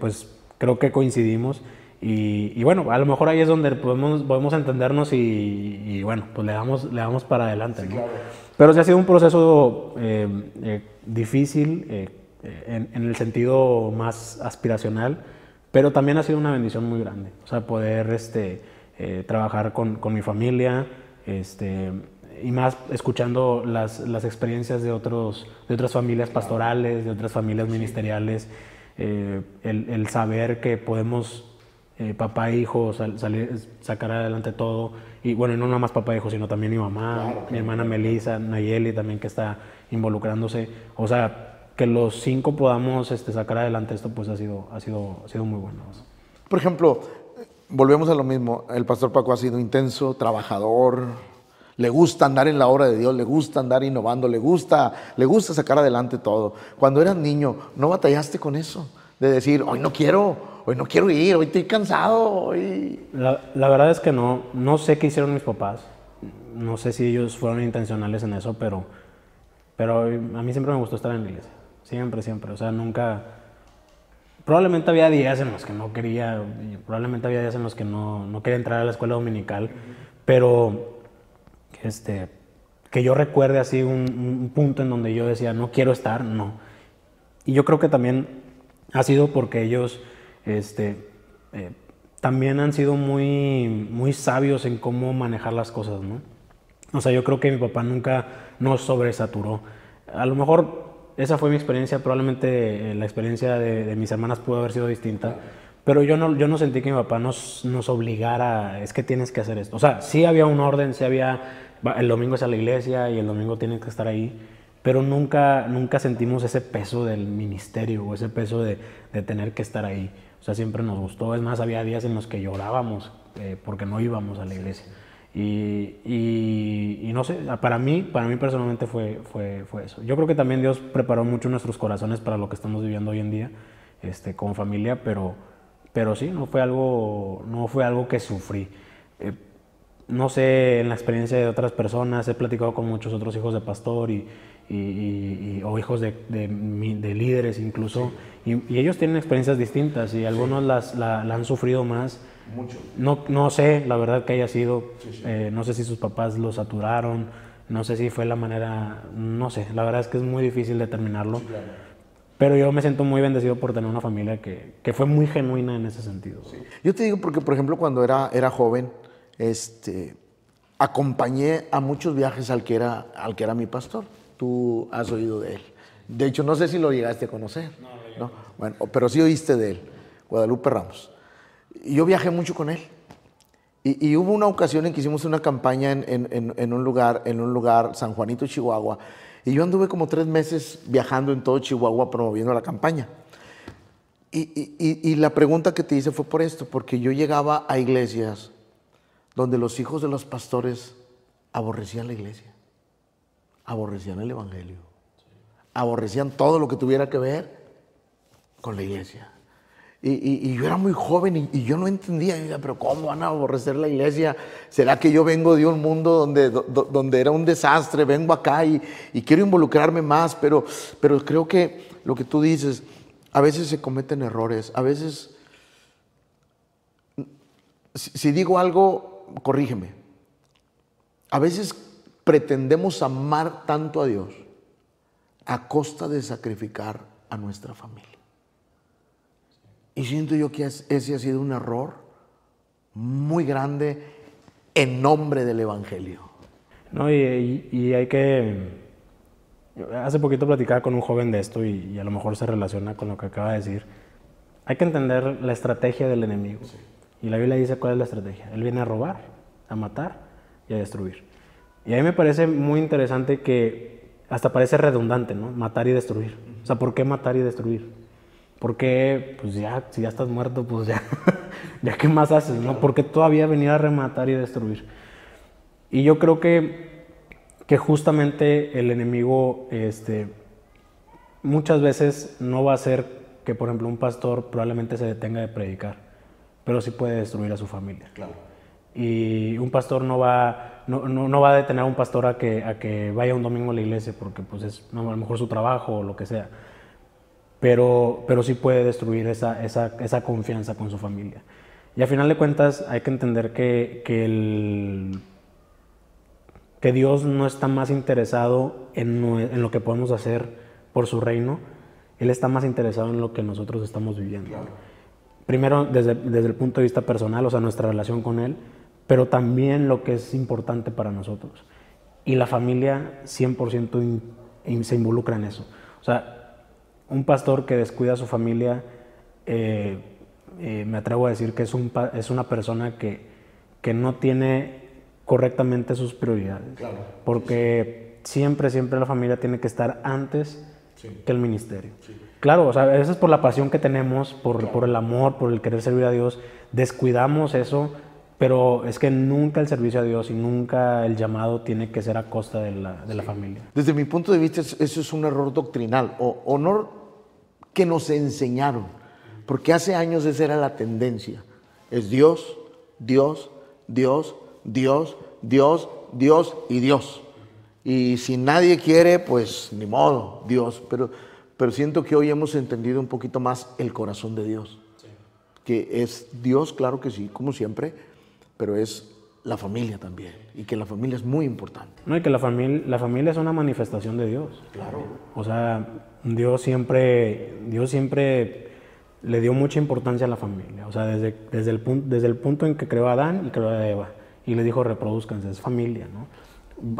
pues creo que coincidimos y, bueno, a lo mejor ahí es donde podemos, podemos entendernos y, bueno, pues le damos, le damos para adelante. Pero sí ha sido un proceso eh, eh, difícil eh, en, el sentido más aspiracional, pero también ha sido una bendición muy grande. O sea, poder este, trabajar con, con, mi familia este, y más escuchando las, las experiencias de, otros, de otras familias pastorales, de otras familias ministeriales, el, el saber que podemos eh, papá e hijo, sacar adelante todo. Y bueno, no nada más papá e hijo, sino también mi mamá, mi hermana Melissa, Nayeli también que está involucrándose. O sea, que los cinco podamos este, sacar adelante esto, pues ha sido, ha sido, ha sido muy bueno. Por ejemplo, volvemos a lo mismo. El pastor Paco ha sido intenso, trabajador, le gusta andar en la obra de Dios, le gusta andar innovando, le gusta, le gusta sacar adelante todo. Cuando eras niño, ¿no batallaste con eso? De decir, hoy no quiero, hoy no quiero ir, hoy estoy cansado, hoy... La, verdad es que no, no sé qué hicieron mis papás, no sé si ellos fueron intencionales en eso, pero, pero a mí siempre me gustó estar en la iglesia, siempre, siempre, o sea, nunca... Probablemente había días en los que no quería, probablemente había días en los que no, no quería entrar a la escuela dominical, pero este, que yo recuerde así un, un punto en donde yo decía, no quiero estar, no. Y yo creo que también ha sido porque ellos este, eh, también han sido muy, muy sabios en cómo manejar las cosas, ¿no? O sea, yo creo que mi papá nunca nos sobresaturó. A lo mejor esa fue mi experiencia, probablemente eh, la experiencia de, mis hermanas pudo haber sido distinta, pero yo no, yo no sentí que mi papá nos, nos obligara, es que tienes que hacer esto. O sea, sí había un orden, sí había, el domingo es a la iglesia y el domingo tienes que estar ahí, pero nunca, nunca sentimos ese peso del ministerio o ese peso de, de tener que estar ahí. O sea, siempre nos gustó. Es más, había días en los que llorábamos eh, porque no íbamos a la iglesia. Y, y, no sé, para mí, para mí personalmente fue, fue, fue, eso. Yo creo que también Dios preparó mucho nuestros corazones para lo que estamos viviendo hoy en día este, como familia, pero, pero sí, no fue algo, no fue algo que sufrí. Eh, no sé, en la experiencia de otras personas, he platicado con muchos otros hijos de pastor y, y, o hijos de, de, de líderes incluso, y, ellos tienen experiencias distintas y algunos las, la, han sufrido más. Mucho. No, no sé, la verdad que haya sido, eh, no sé si sus papás lo saturaron, no sé si fue la manera, no sé, la verdad es que es muy difícil determinarlo. Pero yo me siento muy bendecido por tener una familia que, que fue muy genuina en ese sentido. Yo te digo porque, por ejemplo, cuando era, era joven, este, acompañé a muchos viajes al que, era, al que era mi pastor tú has oído de él. De hecho, no sé si lo llegaste a conocer. No, Bueno, pero sí oíste de él, Guadalupe Ramos. Y yo viajé mucho con él. Y, hubo una ocasión en que hicimos una campaña en, un lugar, en un lugar, San Juanito, Chihuahua. Y yo anduve como tres meses viajando en todo Chihuahua promoviendo la campaña. Y, y, la pregunta que te hice fue por esto, porque yo llegaba a iglesias donde los hijos de los pastores aborrecían la iglesia aborrecían el Evangelio. Aborrecían todo lo que tuviera que ver con la iglesia. Y, yo era muy joven y, yo no entendía, pero ¿cómo van a aborrecer la iglesia? ¿Será que yo vengo de un mundo donde, donde era un desastre, vengo acá y, quiero involucrarme más? Pero, pero creo que lo que tú dices, a veces se cometen errores, a veces, si digo algo, corrígeme. A veces pretendemos amar tanto a Dios, a costa de sacrificar a nuestra familia. Y siento yo que ese ha sido un error muy grande en nombre del Evangelio. No, y, hay que... Hace poquito platicaba con un joven de esto y, a lo mejor se relaciona con lo que acaba de decir. Hay que entender la estrategia del enemigo. Y la Biblia dice cuál es la estrategia. Él viene a robar, a matar y a destruir. Y a mí me parece muy interesante que hasta parece redundante, ¿no? Matar y destruir. O sea, ¿por qué matar y destruir? Porque, pues ya, si ya estás muerto, pues ya, ya qué más haces, ¿no? ¿Por qué todavía venir a rematar y destruir? Y yo creo que, que justamente el enemigo, este, muchas veces no va a ser que, por ejemplo, un pastor probablemente se detenga de predicar, pero sí puede destruir a su familia. Claro. Y un pastor no va, no, no, va a detener a un pastor a que, a que vaya un domingo a la iglesia, porque pues es a lo mejor su trabajo o lo que sea pero, pero sí puede destruir esa, esa, esa, confianza con su familia. Y al final de cuentas hay que entender que, que, el, que Dios no está más interesado en, en, lo que podemos hacer por su reino, Él está más interesado en lo que nosotros estamos viviendo. Primero desde, desde el punto de vista personal, o sea, nuestra relación con Él, pero también lo que es importante para nosotros. Y la familia 100% se involucra en eso. O sea, un pastor que descuida a su familia, eh, eh, me atrevo a decir que es, un, es una persona que, que, no tiene correctamente sus prioridades. Porque siempre, siempre la familia tiene que estar antes que el ministerio. Claro, o sea, eso es por la pasión que tenemos, por, por el amor, por el querer servir a Dios. Descuidamos eso, pero es que nunca el servicio a Dios y nunca el llamado tiene que ser a costa de la, de la familia. Desde mi punto de vista, eso es un error doctrinal. O, no, que nos enseñaron, porque hace años esa era la tendencia. Es Dios, Dios, Dios, Dios, Dios, Dios y Dios. Y si nadie quiere, pues ni modo, Dios. Pero, pero siento que hoy hemos entendido un poquito más el corazón de Dios. Que es Dios, claro que sí, como siempre, pero es la familia también. Y que la familia es muy importante. No, y que la, familia la familia es una manifestación de Dios. Claro. O sea, Dios siempre, Dios siempre le dio mucha importancia a la familia. O sea, desde, desde, el, punto, desde el punto en que creó a Adán y creó a Eva. Y le dijo, reproduzcanse, es familia, ¿no?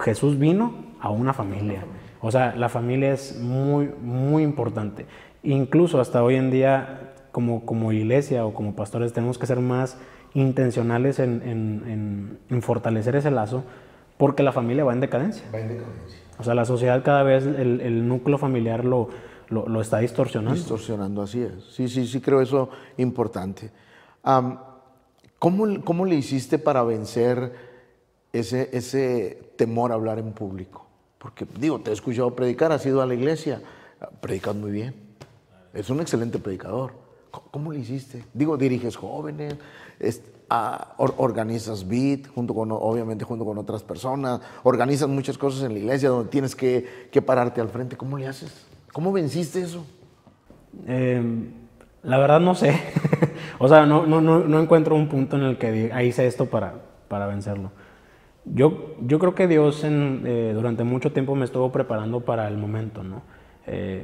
Jesús vino a una familia. O sea, la familia es muy, muy importante. Incluso hasta hoy en día, como, como iglesia o como pastores, tenemos que ser más intencionales en, en, fortalecer ese lazo, porque la familia va en decadencia. Va en decadencia. O sea, la sociedad cada vez, el, el núcleo familiar lo, lo, lo, está distorsionando. Distorsionando, así es. Sí, sí, sí, creo eso importante. ¿cómo, ¿Cómo le hiciste para vencer ese, ese temor a hablar en público? Porque, digo, te he escuchado predicar, has ido a la iglesia, predicas muy bien. Es un excelente predicador. ¿Cómo le hiciste? Digo, diriges jóvenes, organizas beat, junto con, obviamente junto con otras personas, organizas muchas cosas en la iglesia donde tienes que, que pararte al frente. ¿Cómo le haces? ¿Cómo venciste eso? Em, la verdad no sé. o sea, no, no, no, encuentro un punto en el que hice esto para, para vencerlo. Yo, yo creo que Dios eh, durante mucho tiempo me estuvo preparando para el momento, ¿no? Eh,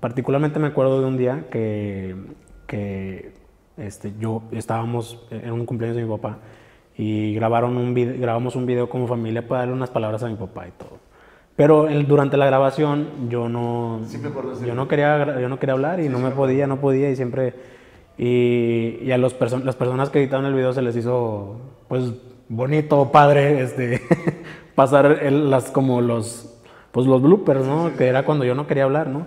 particularmente me acuerdo de un día que, que este, yo estábamos en un cumpleaños de mi papá y grabaron un grabamos un video como familia para darle unas palabras a mi papá y todo. Pero durante la grabación yo no, yo no, quería, yo no quería hablar y no me podía, no podía y siempre... Y, y a los las personas que editaron el video se les hizo, pues, bonito, padre, este, pasar las, como los, pues, los bloopers, ¿no? Que era cuando yo no quería hablar, ¿no?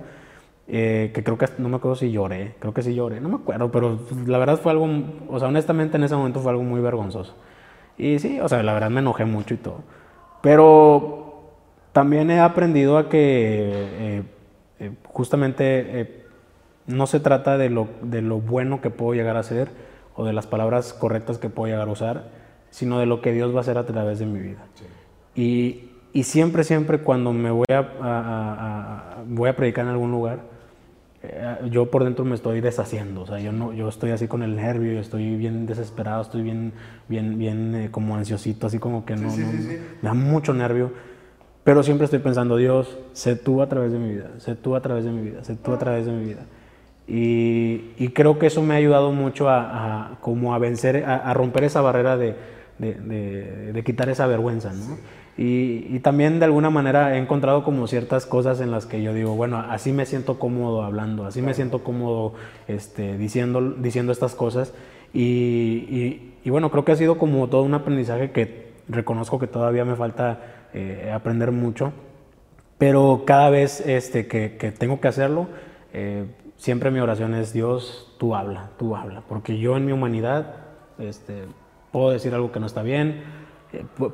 Eh, que creo que no me acuerdo si lloré, creo que sí lloré, no me acuerdo, pero la verdad fue algo, o sea, honestamente en ese momento fue algo muy vergonzoso. Y sí, o sea, la verdad me enojé mucho y todo. Pero también he aprendido a que eh, eh, justamente no se trata de lo, de lo bueno que puedo llegar a hacer o de las palabras correctas que puedo llegar a usar, sino de lo que Dios va a hacer a través de mi vida. Y, y, siempre, siempre cuando me voy a, voy a predicar en algún lugar, eh, yo por dentro me estoy deshaciendo, o sea, yo, no, yo estoy así con el nervio, estoy bien desesperado, estoy bien, bien, bien eh, como ansiosito, así como que no, me da mucho nervio, pero siempre estoy pensando, Dios, sé tú a través de mi vida, sé tú a través de mi vida, sé tú a través de mi vida. Y, creo que eso me ha ayudado mucho a, como a vencer, a, romper esa barrera de, de, quitar esa vergüenza, ¿no? Y, también de alguna manera he encontrado como ciertas cosas en las que yo digo, bueno, así me siento cómodo hablando, así me siento cómodo este, diciendo, diciendo estas cosas. Y, bueno, creo que ha sido como todo un aprendizaje que reconozco que todavía me falta eh, aprender mucho, pero cada vez este, que, que tengo que hacerlo, eh, siempre mi oración es Dios, tú habla, tú habla, porque yo en mi humanidad este, puedo decir algo que no está bien,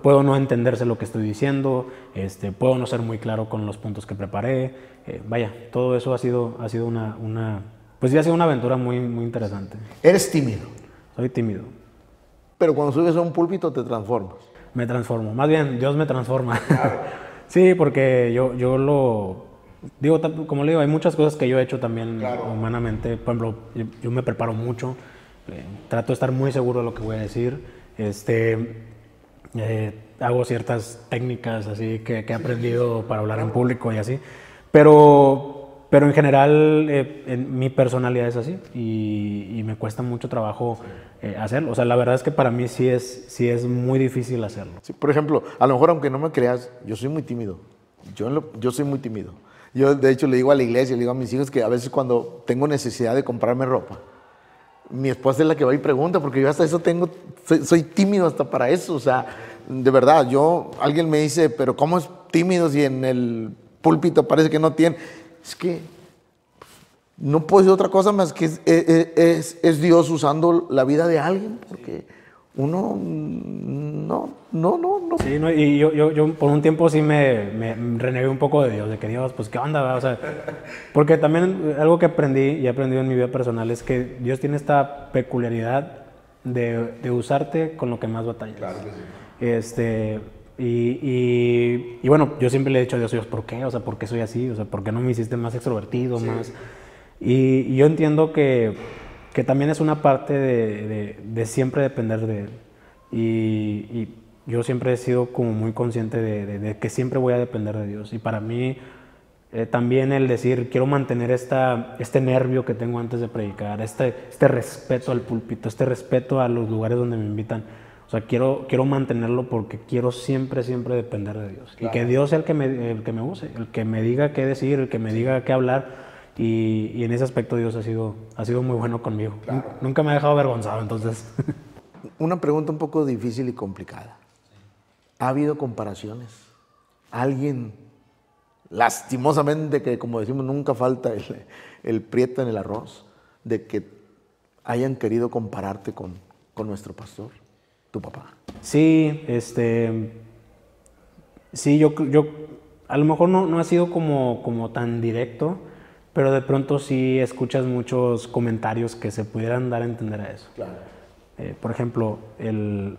puedo no entenderse lo que estoy diciendo, este, puedo no ser muy claro con los puntos que preparé, eh, vaya, todo eso ha sido, ha sido una, una, pues ya ha sido una aventura muy, muy interesante. ¿Eres tímido? Soy tímido. Pero cuando subes a un púlpito te transformas. Me transformo, más bien Dios me transforma. sí, porque yo, yo lo, Digo, como le digo, hay muchas cosas que yo he hecho también humanamente. Por ejemplo, yo, me preparo mucho, eh, trato de estar muy seguro de lo que voy a decir. Este, eh, hago ciertas técnicas así que, he aprendido para hablar en público y así. Pero, pero en general, eh, en, mi personalidad es así y, me cuesta mucho trabajo hacerlo. O sea, la verdad es que para mí sí es, sí es muy difícil hacerlo. por ejemplo, a lo mejor aunque no me creas, yo soy muy tímido. Yo, yo soy muy tímido. Yo, de hecho, le digo a la iglesia, le digo a mis hijos que a veces cuando tengo necesidad de comprarme ropa, mi esposa es la que va y pregunta, porque yo hasta eso tengo, soy, tímido hasta para eso. O sea, de verdad, yo, alguien me dice, pero ¿cómo es tímido si en el púlpito parece que no tiene? Es que no puedo decir otra cosa más que es, es, es Dios usando la vida de alguien, porque uno no, no, no, no. Sí, y yo, yo, yo, por un tiempo sí me, me, renegué un poco de Dios, de que Dios, pues qué onda, o sea, porque también algo que aprendí y he aprendido en mi vida personal es que Dios tiene esta peculiaridad de, de usarte con lo que más batallas. Claro que sí. Este, y, y, y, bueno, yo siempre le he dicho a Dios, Dios, ¿por qué? O sea, ¿por qué soy así? O sea, ¿por qué no me hiciste más extrovertido, más? Y, y yo entiendo que que también es una parte de, siempre depender de Él. Y, yo siempre he sido como muy consciente de, que siempre voy a depender de Dios. Y para mí eh, también el decir, quiero mantener esta, este nervio que tengo antes de predicar, este, este respeto al púlpito, este respeto a los lugares donde me invitan. O sea, quiero, quiero mantenerlo porque quiero siempre, siempre depender de Dios. Y que Dios sea el que, me, el que me use, el que me diga qué decir, el que me diga qué hablar y, en ese aspecto Dios ha sido, ha sido muy bueno conmigo. Nunca me ha dejado avergonzado, entonces. Una pregunta un poco difícil y complicada. ¿Ha habido comparaciones? ¿Alguien, lastimosamente, que como decimos, nunca falta el, el prieto en el arroz, de que hayan querido compararte con, con nuestro pastor, tu papá? Sí, este. Sí, yo, yo a lo mejor no, no ha sido como, como tan directo, pero de pronto sí escuchas muchos comentarios que se pudieran dar a entender a eso. Claro. Eh, por ejemplo, el,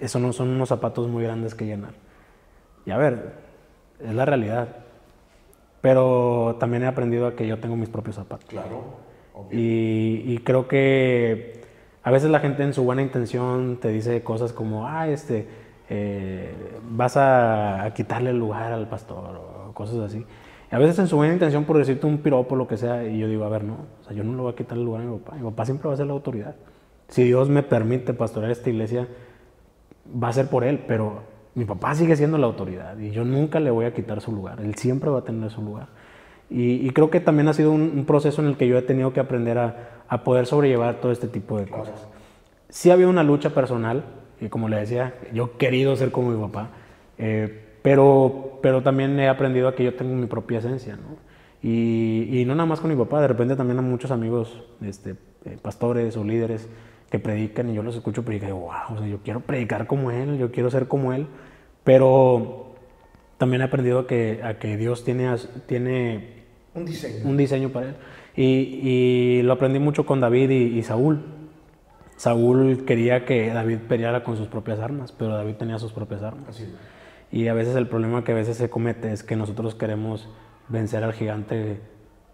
eso no son unos zapatos muy grandes que llenar. Y a ver, es la realidad. Pero también he aprendido a que yo tengo mis propios zapatos. Claro. Y, y, creo que a veces la gente en su buena intención te dice cosas como, ah, este, eh, vas a, a quitarle el lugar al pastor o cosas así. A veces en su buena intención por decirte un piropo, lo que sea, y yo digo, a ver, no, o sea, yo no le voy a quitar el lugar a mi papá. Mi papá siempre va a ser la autoridad. Si Dios me permite pastorear esta iglesia, va a ser por él, pero mi papá sigue siendo la autoridad y yo nunca le voy a quitar su lugar. Él siempre va a tener su lugar. Y, creo que también ha sido un, proceso en el que yo he tenido que aprender a, a poder sobrellevar todo este tipo de cosas. Sí había una lucha personal, y como le decía, yo he querido ser como mi papá. Eh, pero, pero también he aprendido a que yo tengo mi propia esencia, ¿no? Y, y no nada más con mi papá, de repente también a muchos amigos, este, eh, pastores o líderes que predican y yo los escucho predicar y digo, wow, o sea, yo quiero predicar como él, yo quiero ser como él, pero también he aprendido a que, a que Dios tiene, tiene un, diseño. un diseño para él. Y, y lo aprendí mucho con David y, y Saúl. Saúl quería que David peleara con sus propias armas, pero David tenía sus propias armas. Así y a veces el problema que a veces se comete es que nosotros queremos vencer al gigante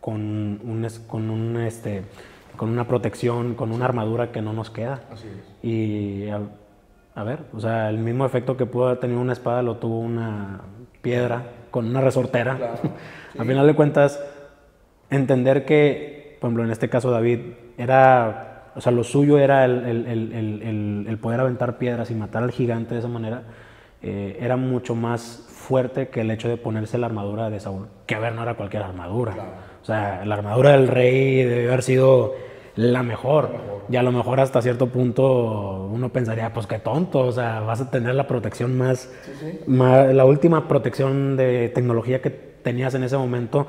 con, un, con, un, este, con una protección, con una armadura que no nos queda. Así es. Y a, ver, o sea, el mismo efecto que pudo haber tenido una espada lo tuvo una, piedra con una resortera. Al final de cuentas, entender que, por ejemplo, en este caso David, era, o sea, lo suyo era el, poder aventar piedras y matar al gigante de esa manera, eh, era mucho más fuerte que el hecho de ponerse la armadura de Saúl, que a ver, no era cualquier armadura. O sea, la armadura del rey debe haber sido la mejor. Y a lo mejor hasta cierto punto uno pensaría, pues qué tonto, o sea, vas a tener la protección más, la última protección de tecnología que tenías en ese momento.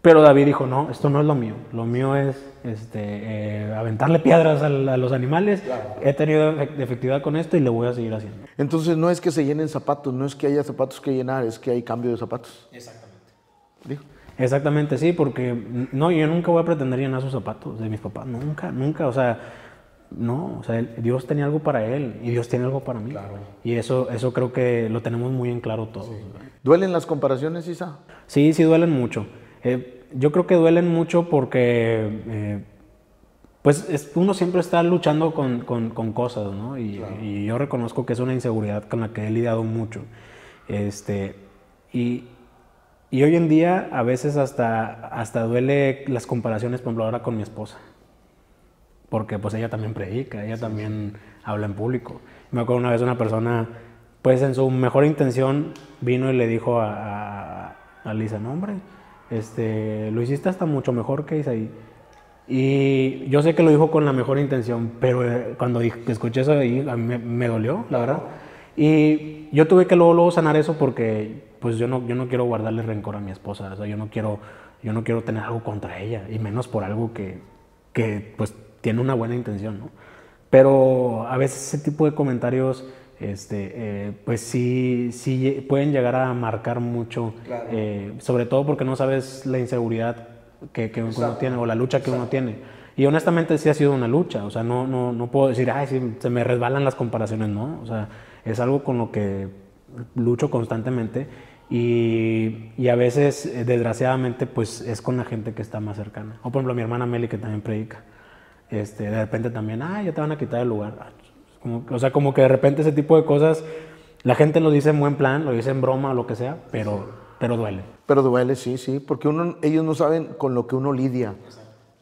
Pero David dijo, no, esto no es lo mío. Lo mío es este, eh, aventarle piedras a, los animales. He tenido efectividad con esto y lo voy a seguir haciendo. Entonces no es que se llenen zapatos, no es que haya zapatos que llenar, es que hay cambio de zapatos. Exactamente. ¿Dijo? Exactamente, sí, porque no, yo nunca voy a pretender llenar sus zapatos de mis papás, nunca, nunca, o sea, no, o sea, Dios tenía algo para él y Dios tiene algo para mí. Y eso, eso creo que lo tenemos muy en claro todos. ¿Duelen las comparaciones, Isa? Sí, sí duelen mucho. Eh, yo creo que duelen mucho porque, eh, pues, uno siempre está luchando con, con, cosas, ¿no? Y, y, yo reconozco que es una inseguridad con la que he lidiado mucho. Este, y, y hoy en día a veces hasta, hasta duele las comparaciones, por ejemplo, ahora con mi esposa. Porque pues ella también predica, ella también habla en público. Me acuerdo una vez una persona, pues en su mejor intención, vino y le dijo a, a, Lisa, no hombre, este, lo hiciste hasta mucho mejor que Isaí. Y yo sé que lo dijo con la mejor intención, pero eh, cuando escuché eso ahí, a mí me, me, dolió, la verdad. Y yo tuve que luego, luego sanar eso porque pues yo no, yo no quiero guardarle rencor a mi esposa, yo no quiero, yo no quiero tener algo contra ella, y menos por algo que, que pues tiene una buena intención, ¿no? Pero a veces ese tipo de comentarios, este, eh, pues sí, sí pueden llegar a marcar mucho, eh, sobre todo porque no sabes la inseguridad que, que uno tiene o la lucha que uno tiene. Y honestamente sí ha sido una lucha, o sea, no, no, no puedo decir, ay, sí, se me resbalan las comparaciones, no, o sea, es algo con lo que lucho constantemente y, y, a veces, eh, desgraciadamente, pues es con la gente que está más cercana. O por ejemplo, mi hermana Meli, que también predica. Este, de repente también, ah, ya te van a quitar el lugar. Como, o sea, como que de repente ese tipo de cosas, la gente lo dice en buen plan, lo dice en broma o lo que sea, pero, pero duele. Pero duele, sí, sí, porque uno, ellos no saben con lo que uno lidia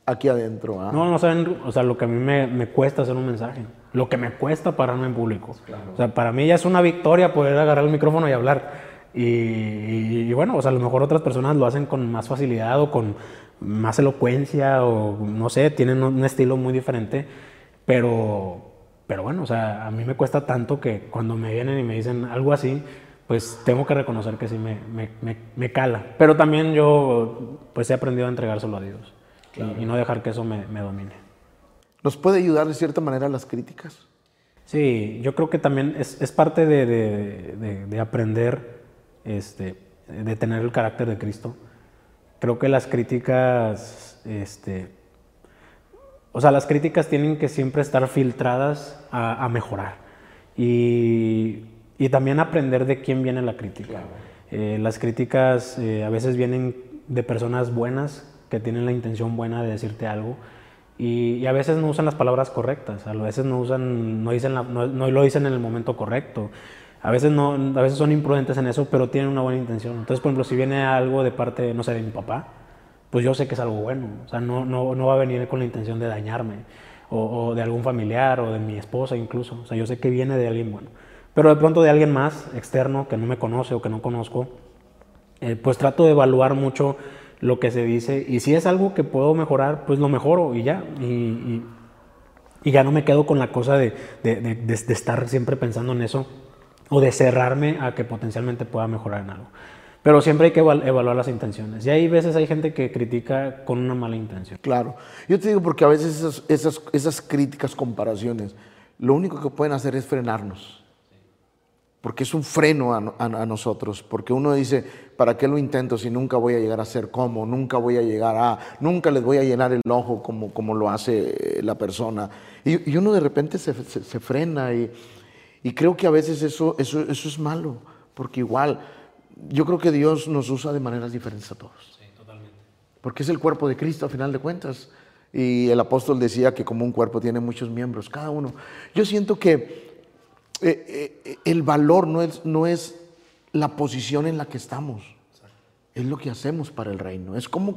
aquí adentro. ¿ah? No, no saben, o sea, lo que a mí me, me, cuesta hacer un mensaje, lo que me cuesta pararme en público. O sea, para mí ya es una victoria poder agarrar el micrófono y hablar. Y, bueno, o sea, a lo mejor otras personas lo hacen con más facilidad o con más elocuencia o no sé, tienen un estilo muy diferente, pero, pero bueno, o sea, a mí me cuesta tanto que cuando me vienen y me dicen algo así, pues tengo que reconocer que sí me, me, me, cala. Pero también yo pues he aprendido a entregárselo a Dios y, no dejar que eso me, domine. ¿Nos puede ayudar de cierta manera las críticas? Sí, yo creo que también es, es parte de, de, de aprender este, de tener el carácter de Cristo. Creo que las críticas, este, o sea, las críticas tienen que siempre estar filtradas a, mejorar y, y, también aprender de quién viene la crítica. Eh, las críticas eh, a veces vienen de personas buenas que tienen la intención buena de decirte algo y, a veces no usan las palabras correctas, a veces no usan, no, dicen no, no lo dicen en el momento correcto. A veces, no, a veces son imprudentes en eso, pero tienen una buena intención. Entonces, por ejemplo, si viene algo de parte, no sé, de mi papá, pues yo sé que es algo bueno. O sea, no, no, no va a venir con la intención de dañarme. O, de algún familiar o de mi esposa incluso. O sea, yo sé que viene de alguien bueno. Pero de pronto de alguien más externo que no me conoce o que no conozco, eh, pues trato de evaluar mucho lo que se dice. Y si es algo que puedo mejorar, pues lo mejoro y ya. Y, ya no me quedo con la cosa de, de estar siempre pensando en eso o de cerrarme a que potencialmente pueda mejorar en algo. Pero siempre hay que evaluar las intenciones. Y hay veces hay gente que critica con una mala intención. Claro. Yo te digo porque a veces esas, esas, esas críticas, comparaciones, lo único que pueden hacer es frenarnos. Porque es un freno a, a, nosotros. Porque uno dice, ¿para qué lo intento si nunca voy a llegar a ser como? Nunca voy a llegar a... Nunca les voy a llenar el ojo como, como lo hace la persona. Y, y uno de repente se, se, se frena y y creo que a veces eso, eso, eso es malo, porque igual yo creo que Dios nos usa de maneras diferentes a todos. Sí, totalmente. Porque es el cuerpo de Cristo a final de cuentas. Y el apóstol decía que como un cuerpo tiene muchos miembros, cada uno. Yo siento que eh, eh, el valor no es, no es la posición en la que estamos. Es lo que hacemos para el reino. Es com-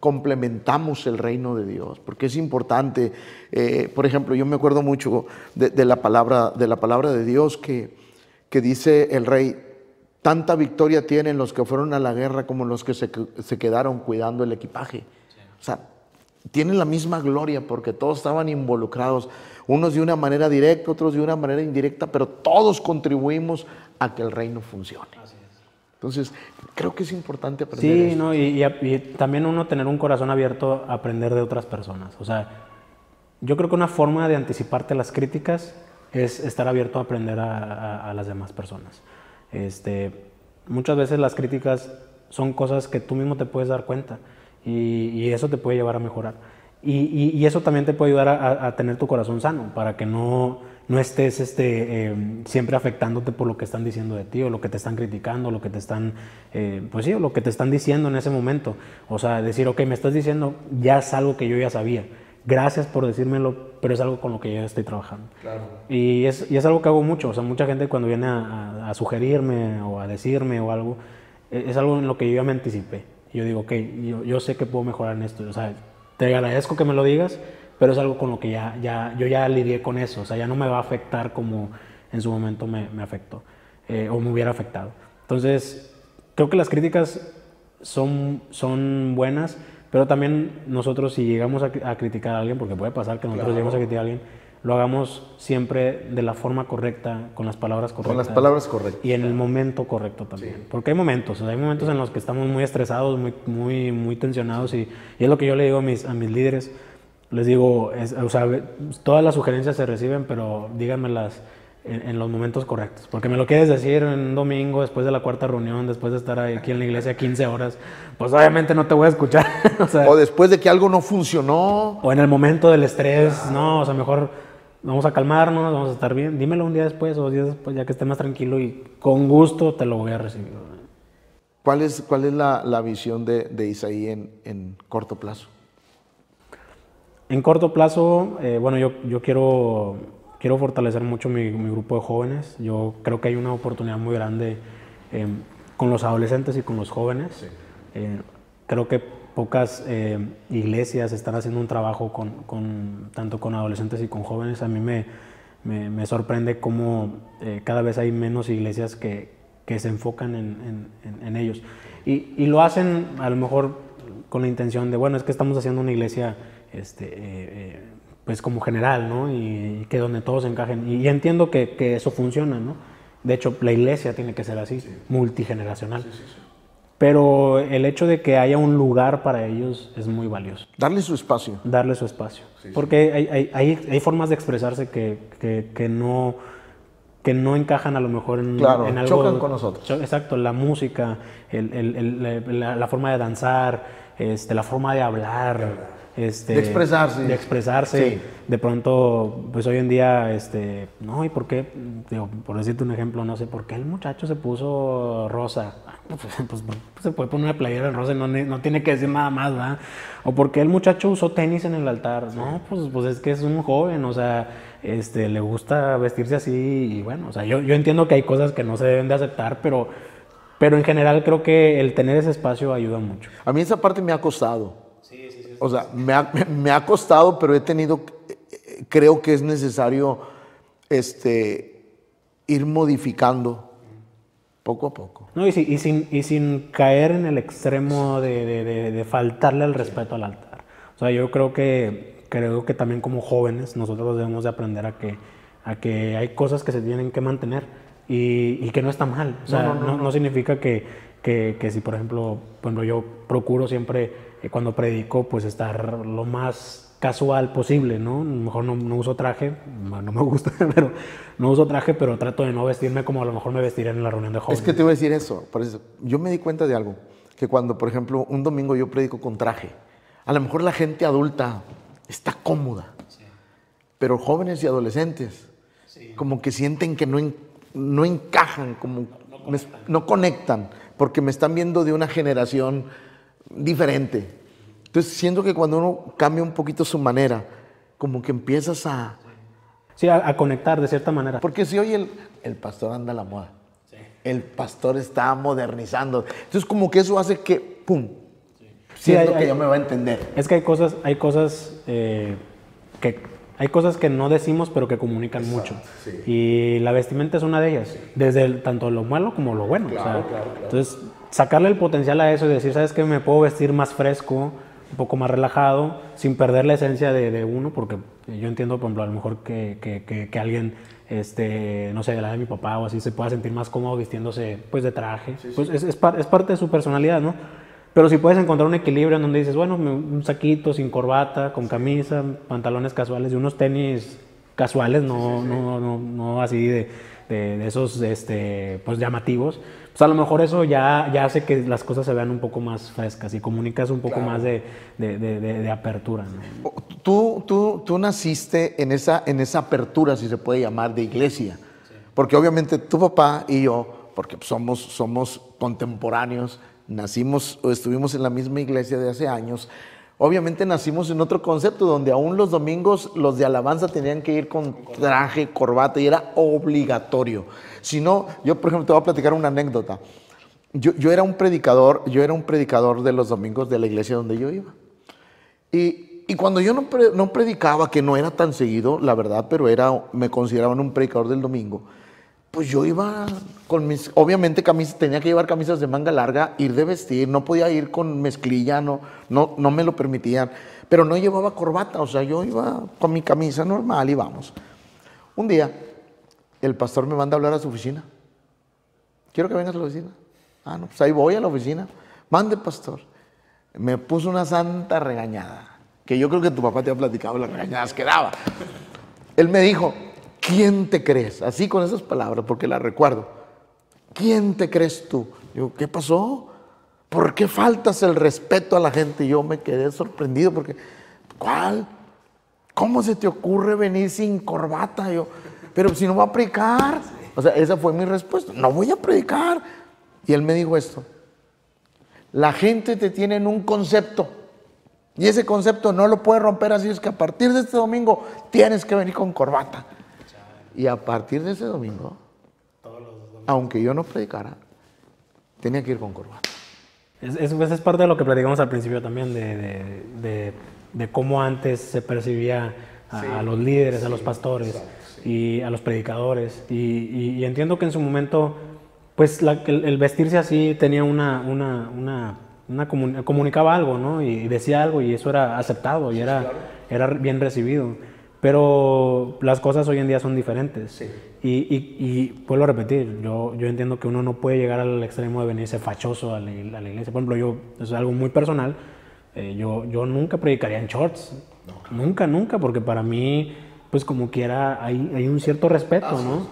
complementamos el reino de Dios. Porque es importante. eh, por ejemplo, yo me acuerdo mucho de, de la, palabra, de la palabra de Dios que, que dice el rey, tanta victoria tienen los que fueron a la guerra como los que se, se quedaron cuidando el equipaje. O sea, tienen la misma gloria porque todos estaban involucrados, unos de una manera directa, otros de una manera indirecta, pero todos contribuimos a que el reino funcione. Entonces, creo que es importante aprender Sí, eso. no, y, y- y también uno tener un corazón abierto a aprender de otras personas. O sea, yo creo que una forma de anticiparte a las críticas es estar abierto a aprender a, a- a las demás personas. Este, muchas veces las críticas son cosas que tú mismo te puedes dar cuenta y, y eso te puede llevar a mejorar. Y, y- eso también te puede ayudar a, tener tu corazón sano para que no, no estés este, eh, siempre afectándote por lo que están diciendo de ti o lo que te están criticando, lo que te están, eh, pues sí, lo que te están diciendo en ese momento. O sea, decir, ok, me estás diciendo, ya es algo que yo ya sabía. Gracias por decírmelo, pero es algo con lo que yo ya estoy trabajando. Y es, y es algo que hago mucho. O sea, mucha gente cuando viene a, a- a sugerirme o a decirme o algo, e- es algo en lo que yo ya me anticipé. Yo digo, ok, yo, yo sé que puedo mejorar en esto. O sea, te agradezco que me lo digas, pero es algo con lo que ya, ya, yo ya lidié con eso. O sea, ya no me va a afectar como en su momento me, me afectó eh, o me hubiera afectado. Entonces, creo que las críticas son, son buenas, pero también nosotros si llegamos a, cri- a criticar a alguien, porque puede pasar que nosotros lleguemos a criticar a alguien, lo hagamos siempre de la forma correcta, con las palabras correctas. Con las palabras correctas. Y en el momento correcto también. Porque hay momentos, o sea, hay momentos en los que estamos muy estresados, muy, muy, muy tensionados y, y es lo que yo le digo a mis, a mis líderes. Les digo, es- o sea, todas las sugerencias se reciben, pero díganmelas en, en los momentos correctos. Porque me lo quieres decir en un domingo, después de la cuarta reunión, después de estar aquí en la iglesia 15 horas, pues obviamente no te voy a escuchar. o sea, O después de que algo no funcionó, o en el momento del estrés, no, o sea, mejor vamos a calmarnos, vamos a estar bien. Dímelo un día después o dos días después, ya que esté más tranquilo y con gusto te lo voy a recibir. ¿cuál es, cuál es la, la visión de, de Isaí en, en corto plazo? En corto plazo, eh, bueno, yo, yo quiero, quiero fortalecer mucho mi, mi grupo de jóvenes. Yo creo que hay una oportunidad muy grande eh, con los adolescentes y con los jóvenes. Eh, creo que pocas eh, iglesias están haciendo un trabajo con, con- tanto con adolescentes y con jóvenes. A mí me, me- me sorprende cómo cada vez hay menos iglesias que, que se enfocan en, en- ellos. Y, y lo hacen a lo mejor con la intención de, bueno, es que estamos haciendo una iglesia este, pues como general, ¿no? Y, que donde todos encajen. Y, y entiendo que, que eso funciona, ¿no? De hecho, la iglesia tiene que ser así, multigeneracional. Pero el hecho de que haya un lugar para ellos es muy valioso Darle su espacio. darle su espacio. Porque hay, hay, hay, hay formas de expresarse que, que, que no, que no encajan a lo mejor en, Claro, en algo. chocan con nosotros. Cho- Exacto, la música, el- el- el- la, la forma de danzar, este, la forma de hablar. Este, De expresarse. De expresarse. Sí. De pronto, pues hoy en día, este, no, ¿y por qué? Digo, por decirte un ejemplo, no sé, ¿por qué el muchacho se puso rosa? Ah, Pues, pues, pues, se puede poner una playera en rosa no, no tiene que decir nada más, ¿verdad? O por qué el muchacho usó tenis en el altar. No, pues, pues es que es un joven, o sea, este, le gusta vestirse así y bueno, o sea, yo, yo entiendo que hay cosas que no se deben de aceptar, pero, pero en general creo que el tener ese espacio ayuda mucho. A mí esa parte me ha costado. O sea, me ha, me ha costado, pero he tenido, creo que es necesario este, ir modificando poco a poco. No, y, si- y sin, y sin caer en el extremo de, de- de- de faltarle el respeto al altar. O sea, yo creo que, creo que también como jóvenes nosotros debemos de aprender a que, a que hay cosas que se tienen que mantener y, y que no está mal. O sea, no, no significa que, que, que si, por ejemplo, bueno, yo procuro siempre, eh, cuando predico, pues estar lo más casual posible, ¿no? A lo mejor no, no uso traje, no no me gusta, pero no uso traje, pero trato de no vestirme como a lo mejor me vestiré en la reunión de jóvenes. Es que te voy a decir eso, por eso. Yo me di cuenta de algo, que cuando, por ejemplo, un domingo yo predico con traje, a lo mejor la gente adulta está cómoda, pero jóvenes y adolescentes como que sienten que no, no encajan, como me- no conectan, porque me están viendo de una generación diferente. Entonces siento que cuando uno cambia un poquito su manera, como que empiezas a... Sí, a, a conectar de cierta manera. Porque si hoy el, el pastor anda a la moda, el pastor está modernizando. Entonces como que eso hace que, ¡pum! Sí, Siento hay- que hay- ya me va a entender. Es que hay cosas, hay cosas eh, que hay cosas que no decimos pero que comunican mucho. Y la vestimenta es una de ellas, desde el- tanto lo malo como lo bueno. o sea, Entonces, sacarle el potencial a eso y decir, ¿sabes qué? Me puedo vestir más fresco, un poco más relajado, sin perder la esencia de, de uno, porque yo entiendo, por ejemplo, a lo mejor que, que- que- que alguien, este, no sé, de la de mi papá o así, se pueda sentir más cómodo vistiéndose pues de traje. Pues es, es par- es parte de su personalidad, ¿no? Pero si puedes encontrar un equilibrio en donde dices, bueno, un saquito sin corbata, con camisa, pantalones casuales y unos tenis casuales, no, no, no, no así de, de- de esos este, pues llamativos, pues a lo mejor eso ya, ya hace que las cosas se vean un poco más frescas y comunicas un poco más de, de- de- de- de apertura. ¿no? Tú, tú, tú naciste en esa, en esa apertura, si se puede llamar, de iglesia. Porque obviamente tu papá y yo, porque somos, somos contemporáneos, nacimos o estuvimos en la misma iglesia de hace años, obviamente nacimos en otro concepto donde aún los domingos los de alabanza tenían que ir con traje, corbata y era obligatorio. Si no, yo por ejemplo te voy a platicar una anécdota. Yo, yo era un predicador, yo era un predicador de los domingos de la iglesia donde yo iba. Y, y cuando yo no, pre- no predicaba, que no era tan seguido, la verdad, pero era, me consideraban un predicador del domingo, pues yo iba con mis, obviamente camisas, tenía que llevar camisas de manga larga, ir de vestir, no podía ir con mezclilla, no, no, no me lo permitían, pero no llevaba corbata, o sea, yo iba con mi camisa normal y vamos. Un día, el pastor me manda a hablar a su oficina. Quiero que vengas a la oficina. Ah, no, pues ahí voy a la oficina. Mande, pastor. Me puso una santa regañada, que yo creo que tu papá te ha platicado las regañadas que daba. Él me dijo, ¿quién te crees? Así con esas palabras, porque las recuerdo. ¿Quién te crees tú? Digo, ¿qué pasó? ¿Por qué faltas el respeto a la gente? Yo me quedé sorprendido porque, ¿cuál? ¿Cómo se te ocurre venir sin corbata? Yo, pero si no va a predicar. O sea, esa fue mi respuesta. No voy a predicar. Y él me dijo esto. La gente te tiene en un concepto. Y ese concepto no lo puedes romper así. Es que a partir de este domingo tienes que venir con corbata. Y a partir de ese domingo, aunque yo no predicara, tenía que ir con corbata. Es, es, pues, es parte de lo que platicamos al principio también, de, de- de- de cómo antes se percibía a, a los líderes, a los pastores y a los predicadores. Y, y- y entiendo que en su momento, pues la- el, el vestirse así tenía una, una, una, una comun- comunicaba algo, ¿no? Y, decía algo y eso era aceptado y era, era bien recibido. Pero las cosas hoy en día son diferentes. Y, y, y vuelvo a repetir, yo, yo entiendo que uno no puede llegar al extremo de venirse fachoso a la, a la iglesia. Por ejemplo, yo, eso es algo muy personal, eh, yo, yo nunca predicaría en shorts. Nunca, nunca, porque para mí, pues como quiera, hay, hay un cierto respeto, ¿no?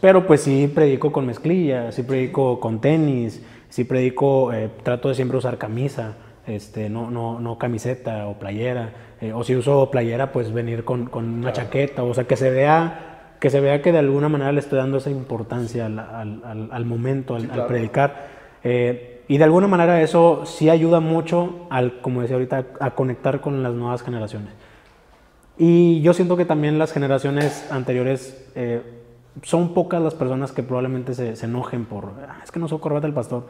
Pero pues sí predico con mezclilla, sí predico con tenis, sí predico, eh, trato de siempre usar camisa, este, no, no, no camiseta o playera. eh, o si uso playera, pues venir con, con una chaqueta, o sea, que se vea que se vea que de alguna manera le estoy dando esa importancia al, al- al- al momento, al, al predicar. Eh, y de alguna manera eso sí ayuda mucho, al, como decía ahorita, a conectar con las nuevas generaciones. Y yo siento que también las generaciones anteriores eh, son pocas las personas que probablemente se, se enojen por, "Ah, es que no soy corbata el pastor.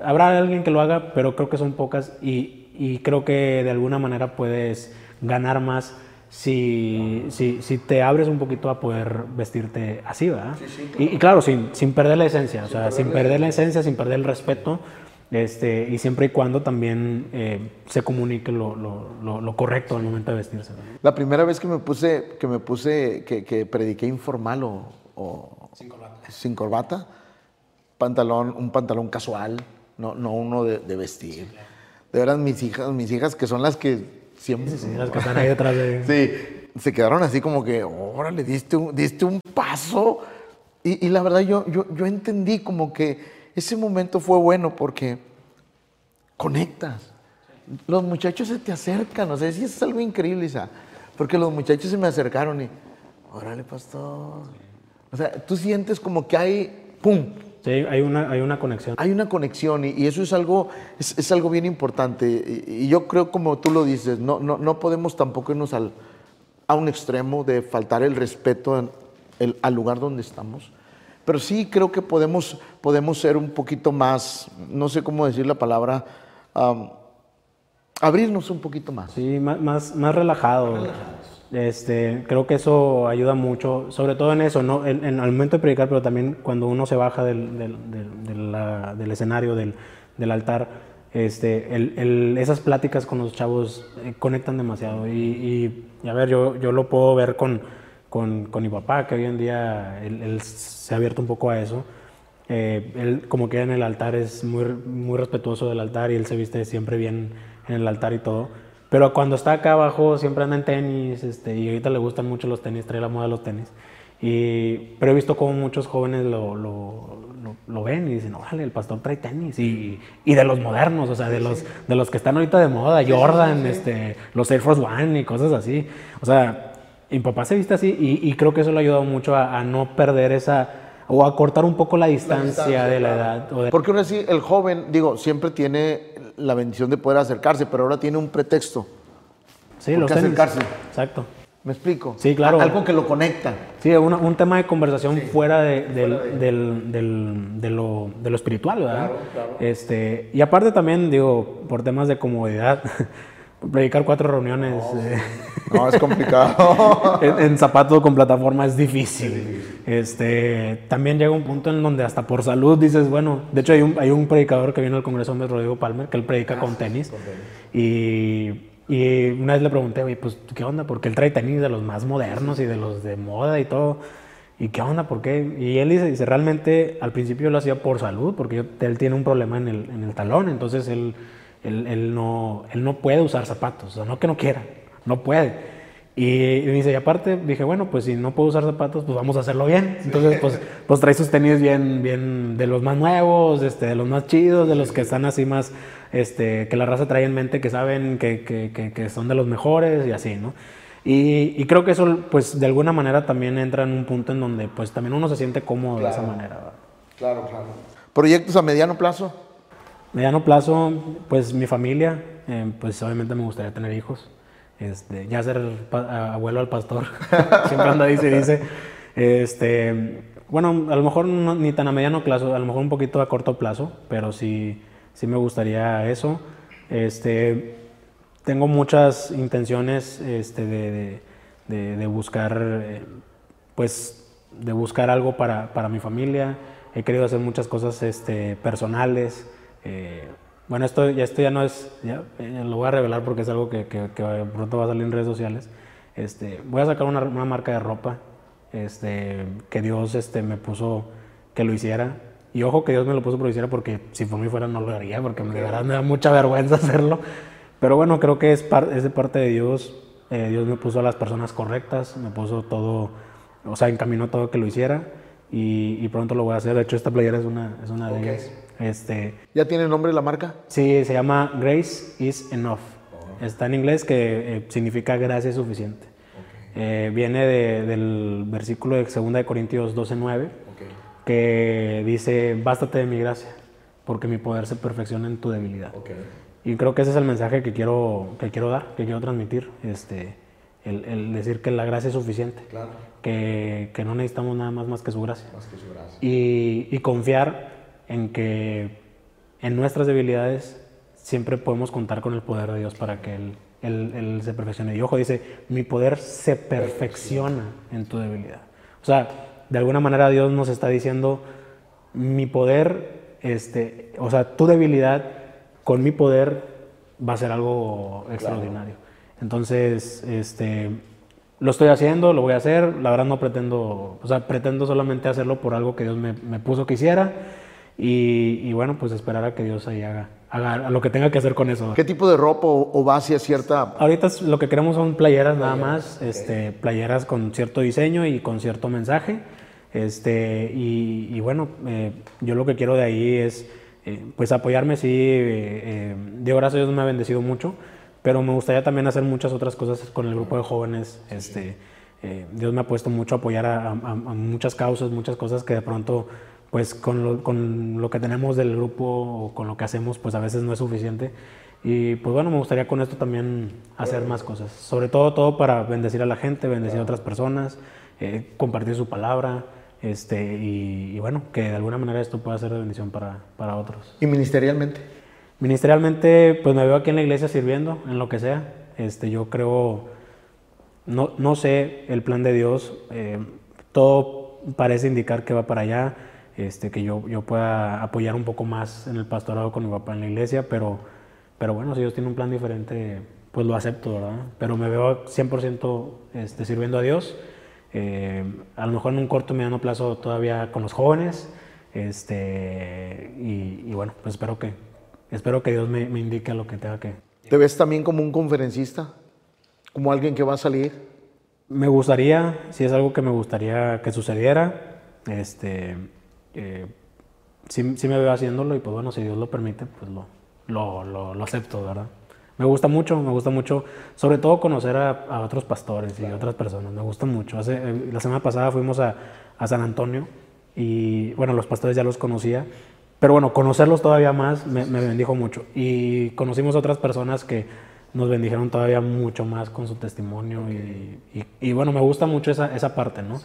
Habrá alguien que lo haga, pero creo que son pocas y, y creo que de alguna manera puedes ganar más si, si, si te abres un poquito a poder vestirte así, ¿verdad? Y, y claro, sin, sin perder la esencia, o sea, sin perder la esencia, sin perder el respeto, este, y siempre y cuando también eh, se comunique lo, lo- lo- lo correcto al momento de vestirse. La primera vez que me puse, que me puse, que, que prediqué informal o, o- sin corbata, pantalón, un pantalón casual, no, no uno de, de vestir. De verdad, mis hijas, mis hijas que son las que siempre Sí, las que están ahí detrás de... Sí, se quedaron así como que, órale, diste un, diste un paso. Y, y la verdad yo, yo, yo entendí como que ese momento fue bueno porque conectas. Los muchachos se te acercan, o sea, sí es algo increíble, Isa, porque los muchachos se me acercaron y, órale, pastor. O sea, tú sientes como que hay, ¡pum! Sí, hay una, hay una conexión. Hay una conexión y, y eso es algo, es, es algo bien importante. Y, y yo creo, como tú lo dices, no, no, no podemos tampoco irnos al, a un extremo de faltar el respeto en- el- al lugar donde estamos. Pero sí creo que podemos, podemos ser un poquito más, no sé cómo decir la palabra, am, abrirnos un poquito más. Sí, más, más, más relajado. Este, creo que eso ayuda mucho, sobre todo en eso, ¿no? En, en- al momento de predicar, pero también cuando uno se baja del, del- del- de la- del escenario, del, del altar, este, el- el- esas pláticas con los chavos eh, conectan demasiado. Y, y- y a ver, yo, yo lo puedo ver con, con, con mi papá, que hoy en día él, él se ha abierto un poco a eso. Eh, él como que en el altar es muy, muy respetuoso del altar y él se viste siempre bien en el altar y todo. Pero cuando está acá abajo siempre anda en tenis este, y ahorita le gustan mucho los tenis, trae la moda de los tenis. Y, pero he visto como muchos jóvenes lo, lo, lo- lo ven y dicen, órale, el pastor trae tenis. Y, y de los modernos, o sea, de los, de los que están ahorita de moda, Jordan, Este, los Air Force One y cosas así. O sea, y mi papá se viste así y, y creo que eso le ha ayudado mucho a, a no perder esa, o a cortar un poco la distancia, distancia, de la claro. edad. o de- Porque ahora sí, el joven, digo, siempre tiene la bendición de poder acercarse, pero ahora tiene un pretexto. sí, ¿por los qué tenis. acercarse? Exacto. ¿Me explico? Sí, claro. A- Algo que lo conecta. Sí, una- un tema de conversación fuera, de, del, del- del- de, lo, de lo espiritual, ¿verdad? Claro, claro. Este, y aparte también, digo, por temas de comodidad, predicar cuatro reuniones eh, No, es complicado. en, en zapato con plataforma es difícil. Este, también llega un punto en donde hasta por salud dices, bueno, de hecho hay un, hay un predicador que vino al Congreso de Rodrigo Palmer, que él predica con tenis. Y, y una vez le pregunté, oye, pues, ¿qué onda? Porque él trae tenis de los más modernos y de los de moda y todo. ¿Y qué onda? ¿Por qué? Y él dice, dice realmente al principio lo hacía por salud, porque yo- él tiene un problema en el, en el talón, entonces él, él, él no, él no puede usar zapatos, o sea, no que no quiera, no puede. Y, me dice, y aparte dije, bueno, pues si no puedo usar zapatos, pues vamos a hacerlo bien. Entonces, pues, pues trae sus tenis bien, bien de los más nuevos, este, de los más chidos, de los que están así más, este, que la raza trae en mente, que saben que, que, que, que son de los mejores y así, ¿no? Y, y creo que eso, pues, de alguna manera también entra en un punto en donde, pues, también uno se siente cómodo de esa manera. ¿verdad? claro, claro. ¿Proyectos a mediano plazo? Mediano plazo, pues mi familia, eh, pues obviamente me gustaría tener hijos. Este, ya ser abuelo al pastor, siempre anda dice, dice. Este, bueno, a lo mejor ni tan a mediano plazo, a lo mejor un poquito a corto plazo, pero sí, sí me gustaría eso. Este, tengo muchas intenciones este, de- de buscar, eh, pues, de buscar algo para, para mi familia. He querido hacer muchas cosas este, personales. Eh, bueno, esto ya, esto ya no es, ya, eh, lo voy a revelar porque es algo que, que- que pronto va a salir en redes sociales. Este, voy a sacar una, una marca de ropa este, que Dios este, me puso que lo hiciera. Y ojo que Dios me lo puso que lo hiciera porque si por mí fuera no lo haría, porque de verdad me da mucha vergüenza hacerlo. Pero bueno, creo que es, par- es de parte de Dios. Eh, Dios me puso a las personas correctas, me puso todo, o sea, encaminó todo que lo hiciera. Y, y pronto lo voy a hacer. De hecho, esta playera es una, es una de ellas. Este, ¿Ya tiene nombre la marca? Sí, se llama Grace is Enough. Está en inglés que eh, significa gracia es suficiente. Eh, viene de- del versículo de 2 de Corintios 12:9 que dice, bástate de mi gracia, porque mi poder se perfecciona en tu debilidad. Y creo que ese es el mensaje que quiero, que quiero dar, que quiero transmitir, este, el, el decir que la gracia es suficiente, que, que no necesitamos nada más más que su gracia. Y, y confiar en que en nuestras debilidades siempre podemos contar con el poder de Dios para que Él, Él- Él se perfeccione. Y ojo, dice, mi poder se perfecciona en tu debilidad. O sea, de alguna manera Dios nos está diciendo, mi poder, este, o sea, tu debilidad con mi poder va a ser algo extraordinario. Entonces, este, lo estoy haciendo, lo voy a hacer. La verdad no pretendo, o sea, pretendo solamente hacerlo por algo que Dios me, me puso que hiciera. Y, y bueno, pues esperar a que Dios ahí haga, haga lo que tenga que hacer con eso. ¿Qué tipo de ropa o, o va hacia cierta... Ahorita lo que queremos son playeras nada más, este, playeras con cierto diseño y con cierto mensaje. Este, y, y bueno, eh, yo lo que quiero de ahí es eh, pues apoyarme, sí, eh, eh, Dios gracias Dios me ha bendecido mucho, pero me gustaría también hacer muchas otras cosas con el grupo de jóvenes. Este, eh, Dios me ha puesto mucho a apoyar a, a- a muchas causas, muchas cosas que de pronto pues con lo, con lo que tenemos del grupo o con lo que hacemos pues a veces no es suficiente. Y pues bueno, me gustaría con esto también hacer más cosas. Sobre todo, todo para bendecir a la gente, bendecir a otras personas, eh, compartir su palabra, este, y, bueno, que de alguna manera esto pueda ser de bendición para, para otros. ¿Y ministerialmente? Ministerialmente, pues me veo aquí en la iglesia sirviendo, en lo que sea. Este, yo creo, no, no sé el plan de Dios, eh, todo parece indicar que va para allá, este, que yo, yo pueda apoyar un poco más en el pastorado con mi papá en la iglesia, pero, pero bueno, si Dios tiene un plan diferente, pues lo acepto, ¿verdad? Pero me veo 100% este, sirviendo a Dios, eh, a lo mejor en un corto mediano plazo todavía con los jóvenes, este, y, y bueno, pues espero que, espero que Dios me, me indique lo que tenga que. ¿Te ves también como un conferencista? ¿Como alguien que va a salir? Me gustaría, si es algo que me gustaría que sucediera, este, eh, sí, me veo haciéndolo y pues bueno, si Dios lo permite, pues lo, lo, lo, acepto, ¿verdad? Me gusta mucho, me gusta mucho, sobre todo conocer a, otros pastores y otras personas, me gusta mucho. Hace, eh, la semana pasada fuimos a, a San Antonio y bueno, los pastores ya los conocía pero bueno, conocerlos todavía más me, bendijo mucho. Y conocimos otras personas que nos bendijeron todavía mucho más con su testimonio. Y, bueno, me gusta mucho esa, esa parte, ¿no?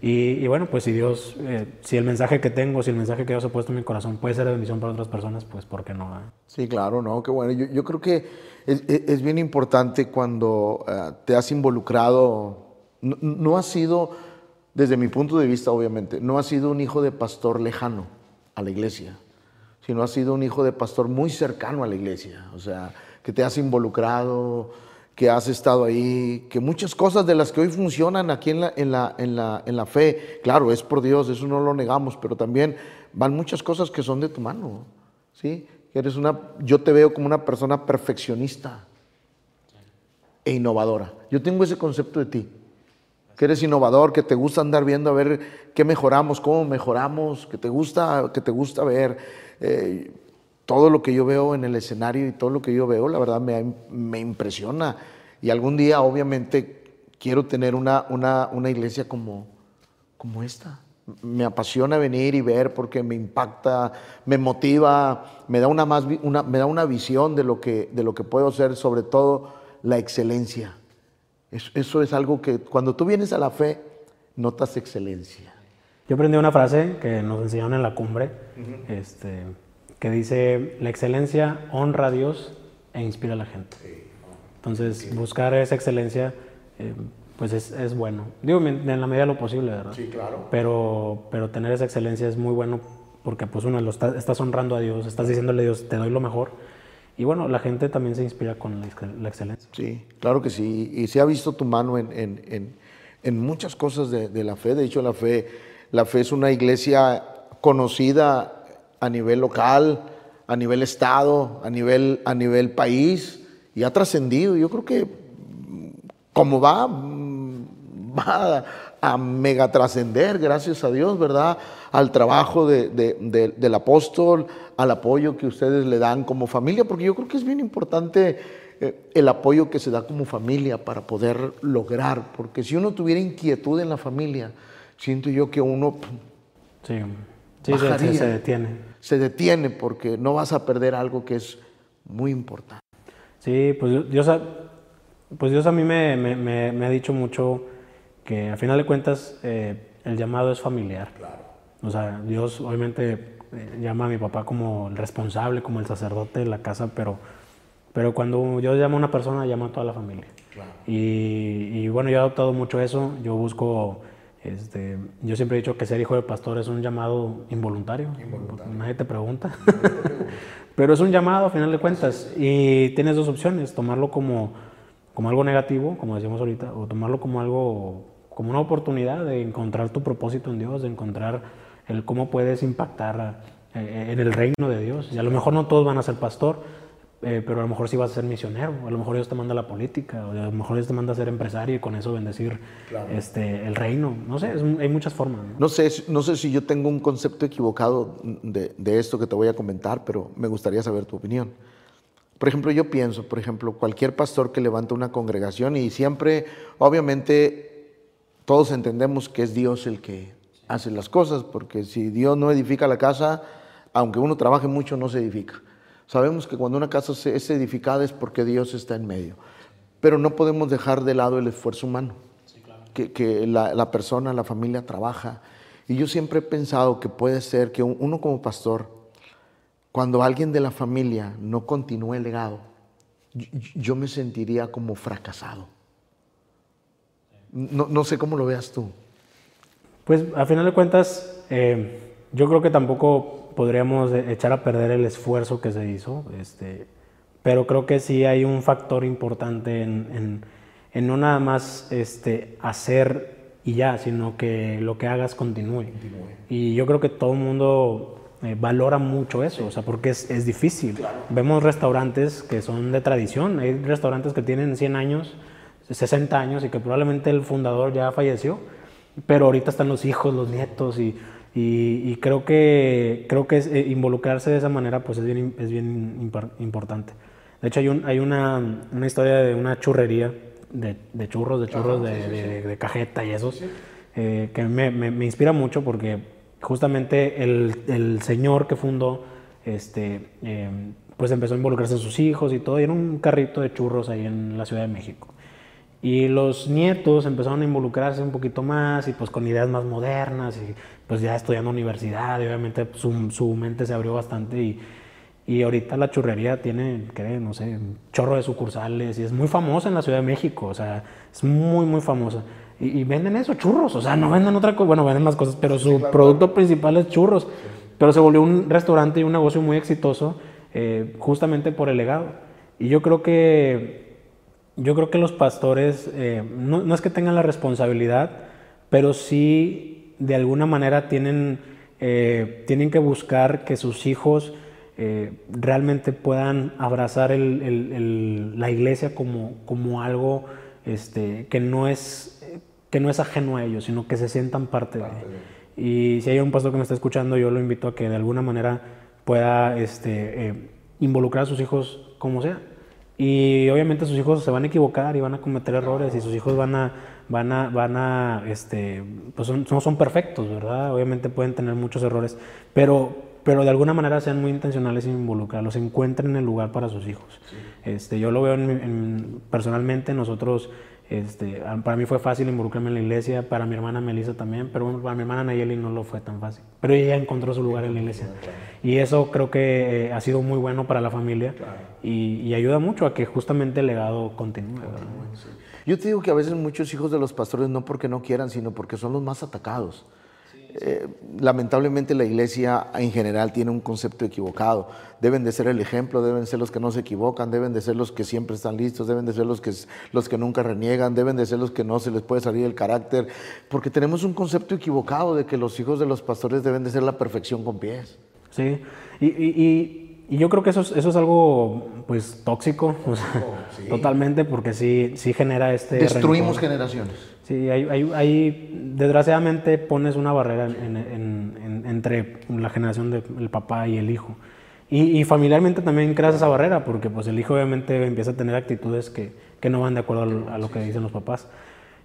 Y, bueno, pues si Dios, eh, si el mensaje que tengo, si el mensaje que Dios ha puesto en mi corazón puede ser de bendición para otras personas, pues ¿por qué no? Sí, claro, ¿no? Qué bueno. Yo, yo creo que es, es, bien importante cuando eh, te has involucrado, no, no has sido, desde mi punto de vista, obviamente, no has sido un hijo de pastor lejano a la iglesia, sino has sido un hijo de pastor muy cercano a la iglesia, o sea, que te has involucrado, que has estado ahí, que muchas cosas de las que hoy funcionan aquí en la, en la, en la, en la fe, claro, es por Dios, eso no lo negamos, pero también van muchas cosas que son de tu mano, ¿sí? Eres una, yo te veo como una persona perfeccionista e innovadora. Yo tengo ese concepto de ti que eres innovador, que te gusta andar viendo a ver qué mejoramos, cómo mejoramos, que te gusta, que te gusta ver eh, todo lo que yo veo en el escenario y todo lo que yo veo, la verdad me, me impresiona. Y algún día, obviamente, quiero tener una, una, una iglesia como, como esta. Me apasiona venir y ver porque me impacta, me motiva, me da una, más, una, me da una visión de lo, que, de lo que puedo ser, sobre todo la excelencia. Eso es algo que cuando tú vienes a la fe, notas excelencia. Yo aprendí una frase que nos enseñaron en la cumbre, este, que dice, la excelencia honra a Dios e inspira a la gente. Entonces, buscar esa excelencia, eh, pues es, es, bueno. Digo, en la medida de lo posible, ¿verdad? Sí, claro. Pero, pero tener esa excelencia es muy bueno porque pues uno lo estás honrando a Dios, estás diciéndole a Dios, te doy lo mejor y bueno, la gente también se inspira con la, excelencia. Sí, claro que sí. Y se ha visto tu mano en, en, en, muchas cosas de, de, la fe. De hecho, la fe, la fe es una iglesia conocida a nivel local, a nivel estado, a nivel, a nivel país y ha trascendido. Yo creo que como va, va a mega trascender, gracias a Dios, ¿verdad? Al trabajo de, de, del apóstol, al apoyo que ustedes le dan como familia, porque yo creo que es bien importante eh, el apoyo que se da como familia para poder lograr, porque si uno tuviera inquietud en la familia, siento yo que uno sí, sí se, se, detiene. Se detiene porque no vas a perder algo que es muy importante. Sí, pues Dios, pues Dios a mí me, me, me, ha dicho mucho que al final de cuentas eh, el llamado es familiar. Claro. O sea, Dios obviamente eh, llama a mi papá como el responsable, como el sacerdote de la casa, pero, pero cuando yo llamo a una persona, llamo a toda la familia. Y, bueno, yo he adoptado mucho eso, yo busco, este, yo siempre he dicho que ser hijo de pastor es un llamado involuntario, nadie te pregunta, pero es un llamado a final de cuentas y tienes dos opciones, tomarlo como, como algo negativo, como decíamos ahorita, o tomarlo como algo, como una oportunidad de encontrar tu propósito en Dios, de encontrar el cómo puedes impactar eh, en el reino de Dios. Y a lo mejor no todos van a ser pastor, eh, pero a lo mejor sí vas a ser misionero, a lo mejor Dios te manda a la política, o a lo mejor Dios te manda a ser empresario y con eso bendecir este, el reino. No sé, hay muchas formas. ¿no? sé, no sé si yo tengo un concepto equivocado de, de esto que te voy a comentar, pero me gustaría saber tu opinión. Por ejemplo, yo pienso, por ejemplo, cualquier pastor que levanta una congregación y siempre, obviamente, todos entendemos que es Dios el que hace las cosas, porque si Dios no edifica la casa, aunque uno trabaje mucho, no se edifica. Sabemos que cuando una casa es edificada es porque Dios está en medio, pero no podemos dejar de lado el esfuerzo humano, que, la, persona, la familia trabaja Y yo siempre he pensado que puede ser que uno como pastor, cuando alguien de la familia no continúe el legado, yo me sentiría como fracasado. No, sé cómo lo veas tú. Pues a final de cuentas, eh, yo creo que tampoco podríamos echar a perder el esfuerzo que se hizo, este, pero creo que sí hay un factor importante en, no nada más este, hacer y ya, sino que lo que hagas continúe. Y yo creo que todo el mundo eh, valora mucho eso, o sea, porque es, difícil. Vemos restaurantes que son de tradición, hay restaurantes que tienen 100 años 60 años y que probablemente el fundador ya falleció, pero ahorita están los hijos, los nietos y, y, creo que, creo que eh, involucrarse de esa manera pues es bien, es bien importante. De hecho hay, un, hay una, una, historia de una churrería de, de churros, de churros de, de, cajeta y esos, eh, que me, me, inspira mucho porque justamente el, el señor que fundó este, eh, pues empezó a involucrarse en sus hijos y todo, y era un carrito de churros ahí en la Ciudad de México. Y los nietos empezaron a involucrarse un poquito más y pues con ideas más modernas y pues ya estudiando universidad y obviamente su, su mente se abrió bastante y, y ahorita la churrería tiene, ¿qué? no sé, un chorro de sucursales y es muy famosa en la Ciudad de México, o sea, es muy, muy famosa. Y, venden eso, churros, o sea, no venden otra cosa, bueno, venden más cosas, pero su producto principal es churros. Pero se volvió un restaurante y un negocio muy exitoso eh, justamente por el legado. Y yo creo que yo creo que los pastores, eh, no, es que tengan la responsabilidad, pero sí de alguna manera tienen, eh, tienen que buscar que sus hijos eh, realmente puedan abrazar la iglesia como, como algo este, que, no es, que no es ajeno a ellos, sino que se sientan parte, de. Y si hay un pastor que me está escuchando, yo lo invito a que de alguna manera pueda este, involucrar a sus hijos como sea. Y obviamente sus hijos se van a equivocar y van a cometer errores y sus hijos van a, van a, van a, este, pues no son perfectos, ¿verdad? Obviamente pueden tener muchos errores, pero, pero de alguna manera sean muy intencionales en involucrarlos, encuentren el lugar para sus hijos. Este, yo lo veo personalmente, nosotros este, para mí fue fácil involucrarme en la iglesia, para mi hermana Melissa también, pero para mi hermana Nayeli no lo fue tan fácil. Pero ella encontró su lugar en la iglesia. Y eso creo que eh, ha sido muy bueno para la familia y, ayuda mucho a que justamente el legado continúe. Yo te digo que a veces muchos hijos de los pastores no porque no quieran, sino porque son los más atacados. Eh, lamentablemente la iglesia en general tiene un concepto equivocado. Deben de ser el ejemplo, deben ser los que no se equivocan, deben de ser los que siempre están listos, deben de ser los que, los que nunca reniegan, deben de ser los que no se les puede salir el carácter, porque tenemos un concepto equivocado de que los hijos de los pastores deben de ser la perfección con pies. Sí, y, yo creo que eso es, eso es algo pues tóxico, totalmente, porque sí, sí genera este... Destruimos generaciones. Sí, hay, desgraciadamente pones una barrera entre la generación del papá y el hijo. Y, familiarmente también creas esa barrera, porque pues el hijo obviamente empieza a tener actitudes que, no van de acuerdo a lo que dicen los papás.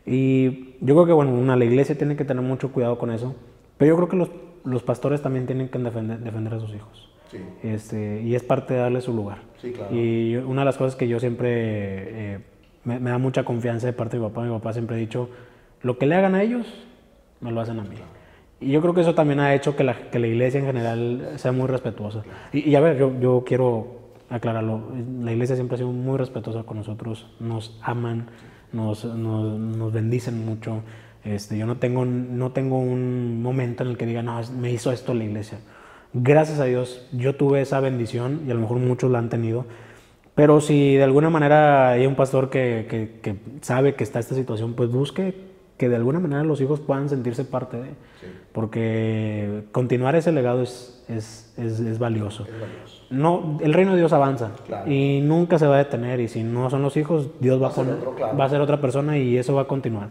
Y yo creo que, bueno, una, la iglesia tiene que tener mucho cuidado con eso, pero yo creo que los, pastores también tienen que defender, defender a sus hijos. Este, y es parte de darle su lugar. Y una de las cosas que yo siempre... Eh, me, da mucha confianza de parte de mi papá. Mi papá siempre ha dicho, lo que le hagan a ellos, me lo hacen a mí. Y yo creo que eso también ha hecho que la, que la iglesia en general sea muy respetuosa. Y, a ver, yo, yo quiero aclararlo, la iglesia siempre ha sido muy respetuosa con nosotros, nos aman, nos, nos, nos bendicen mucho. Este, yo no tengo, no tengo un momento en el que diga, no, me hizo esto la iglesia. Gracias a Dios, yo tuve esa bendición y a lo mejor muchos la han tenido pero si de alguna manera hay un pastor que, que, sabe que está esta situación, pues busque que de alguna manera los hijos puedan sentirse parte de. Porque continuar ese legado es, es, es, valioso. No, el reino de Dios avanza y nunca se va a detener. Y si no son los hijos, Dios va, a, poner, va a ser otra persona y eso va a continuar.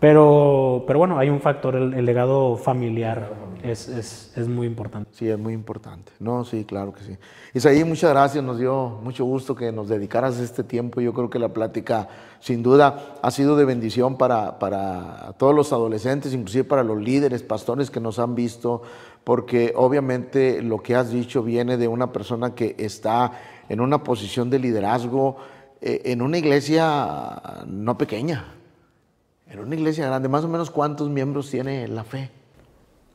Pero, pero bueno, hay un factor, el, legado familiar es, es, es, muy importante. Sí, es muy importante. No, sí, claro que sí. Isaí, muchas gracias, nos dio mucho gusto que nos dedicaras este tiempo. Yo creo que la plática, sin duda, ha sido de bendición para, para todos los adolescentes, inclusive para los líderes, pastores que nos han visto, porque obviamente lo que has dicho viene de una persona que está en una posición de liderazgo eh, en una iglesia no pequeña en una iglesia grande, más o menos cuántos miembros tiene la fe.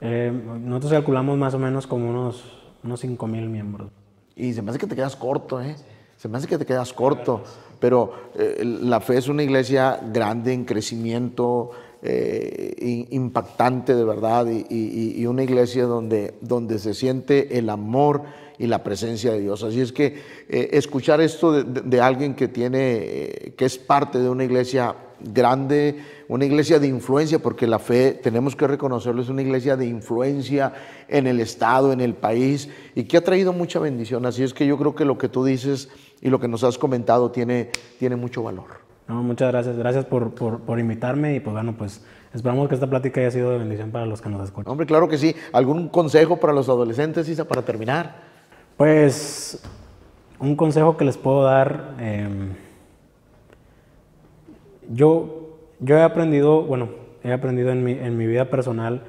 Eh, nosotros calculamos más o menos como unos, unos 5 mil miembros. Y se me hace que te quedas corto, ¿eh? Se me hace que te quedas corto. Pero eh, la fe es una iglesia grande en crecimiento, eh, impactante de verdad, y, una iglesia donde, donde se siente el amor y la presencia de Dios. Así es que escuchar esto de, alguien que tiene, que es parte de una iglesia grande, una iglesia de influencia, porque la fe, tenemos que reconocerlo, es una iglesia de influencia en el Estado, en el país, y que ha traído mucha bendición. Así es que yo creo que lo que tú dices y lo que nos has comentado tiene, tiene mucho valor. No, muchas gracias, gracias por, por, invitarme y pues bueno, pues esperamos que esta plática haya sido de bendición para los que nos escuchan. Hombre, claro que sí. ¿Algún consejo para los adolescentes, Isa, para terminar? Pues un consejo que les puedo dar, em, yo, yo he aprendido, bueno, he aprendido en mi, en mi vida personal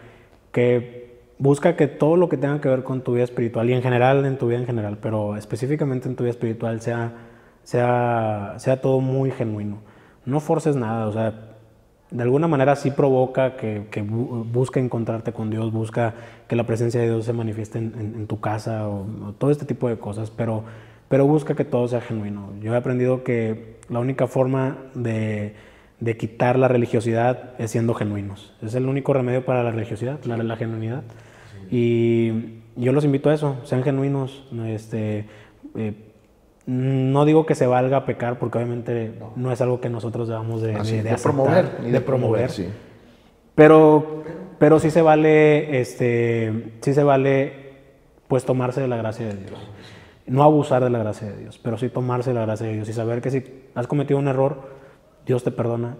que busca que todo lo que tenga que ver con tu vida espiritual y en general en tu vida en general, pero específicamente en tu vida espiritual sea, sea, sea todo muy genuino no forces nada, o sea, de alguna manera sí provoca que, que busca encontrarte con Dios, busca que la presencia de Dios se manifieste en, tu casa o, todo este tipo de cosas, pero, pero busca que todo sea genuino. Yo he aprendido que la única forma de, de quitar la religiosidad es siendo genuinos. Es el único remedio para la religiosidad, la, la genuinidad. Y yo los invito a eso, sean genuinos, este, eh, no digo que se valga a pecar, porque obviamente no, es algo que nosotros debamos de, de, promover. de, promover. sí. Pero, pero sí se vale, este, sí se vale, pues tomarse de la gracia de Dios. No abusar de la gracia de Dios, pero sí tomarse de la gracia de Dios y saber que si has cometido un error, Dios te perdona,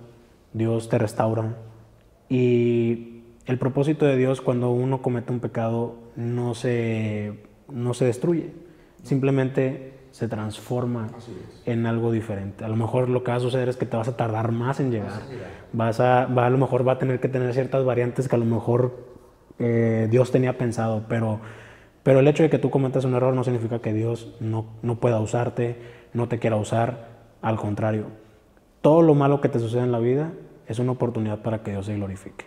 Dios te restaura. Y el propósito de Dios cuando uno comete un pecado no se, no se destruye, simplemente se transforma en algo diferente. A lo mejor lo que va a suceder es que te vas a tardar más en llegar. Vas a, va, a lo mejor va a tener que tener ciertas variantes que a lo mejor eh, Dios tenía pensado, pero, pero el hecho de que tú cometas un error no significa que Dios no, no pueda usarte, no te quiera usar. Al contrario, todo lo malo que te sucede en la vida es una oportunidad para que Dios se glorifique.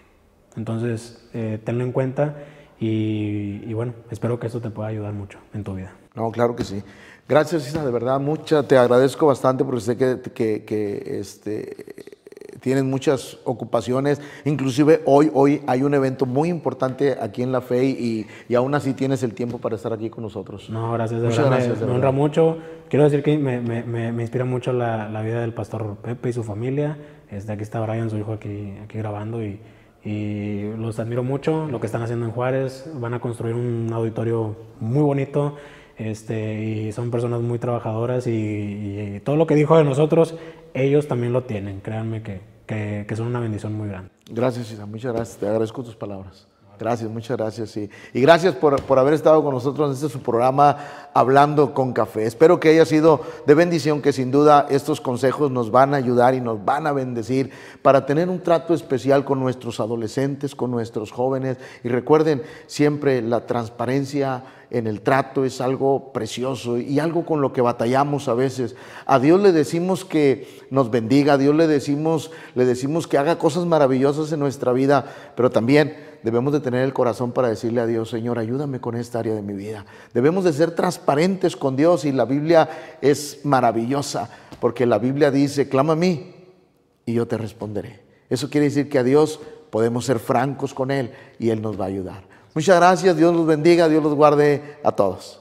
Entonces, eh, tenlo en cuenta y, bueno, espero que esto te pueda ayudar mucho en tu vida. No, claro que sí. Gracias, Isa, de verdad, mucha, te agradezco bastante porque sé que, que, que este, tienen muchas ocupaciones. Inclusive hoy, hoy hay un evento muy importante aquí en La Fe y, y aún así tienes el tiempo para estar aquí con nosotros. No, gracias. De Muchas verdad, gracias. Me, honra mucho. Quiero decir que me, me, me inspira mucho la, la, vida del pastor Pepe y su familia. Este, aquí está Brian, su hijo, aquí, aquí grabando y, y los admiro mucho. Lo que están haciendo en Juárez. Van a construir un auditorio muy bonito. Este, y son personas muy trabajadoras y, todo lo que dijo de nosotros, ellos también lo tienen, créanme que, que, son una bendición muy grande. Gracias, Isa, muchas gracias, te agradezco tus palabras. Gracias, muchas gracias. Y, y gracias por, por, haber estado con nosotros en este su programa Hablando con Café. Espero que haya sido de bendición, que sin duda estos consejos nos van a ayudar y nos van a bendecir para tener un trato especial con nuestros adolescentes, con nuestros jóvenes. Y recuerden siempre la transparencia en el trato es algo precioso y algo con lo que batallamos a veces. A Dios le decimos que nos bendiga, a Dios le decimos, le decimos que haga cosas maravillosas en nuestra vida, pero también debemos de tener el corazón para decirle a Dios, Señor, ayúdame con esta área de mi vida. Debemos de ser transparentes con Dios y la Biblia es maravillosa porque la Biblia dice, clama a mí y yo te responderé. Eso quiere decir que a Dios podemos ser francos con Él y Él nos va a ayudar. Muchas gracias, Dios los bendiga, Dios los guarde a todos.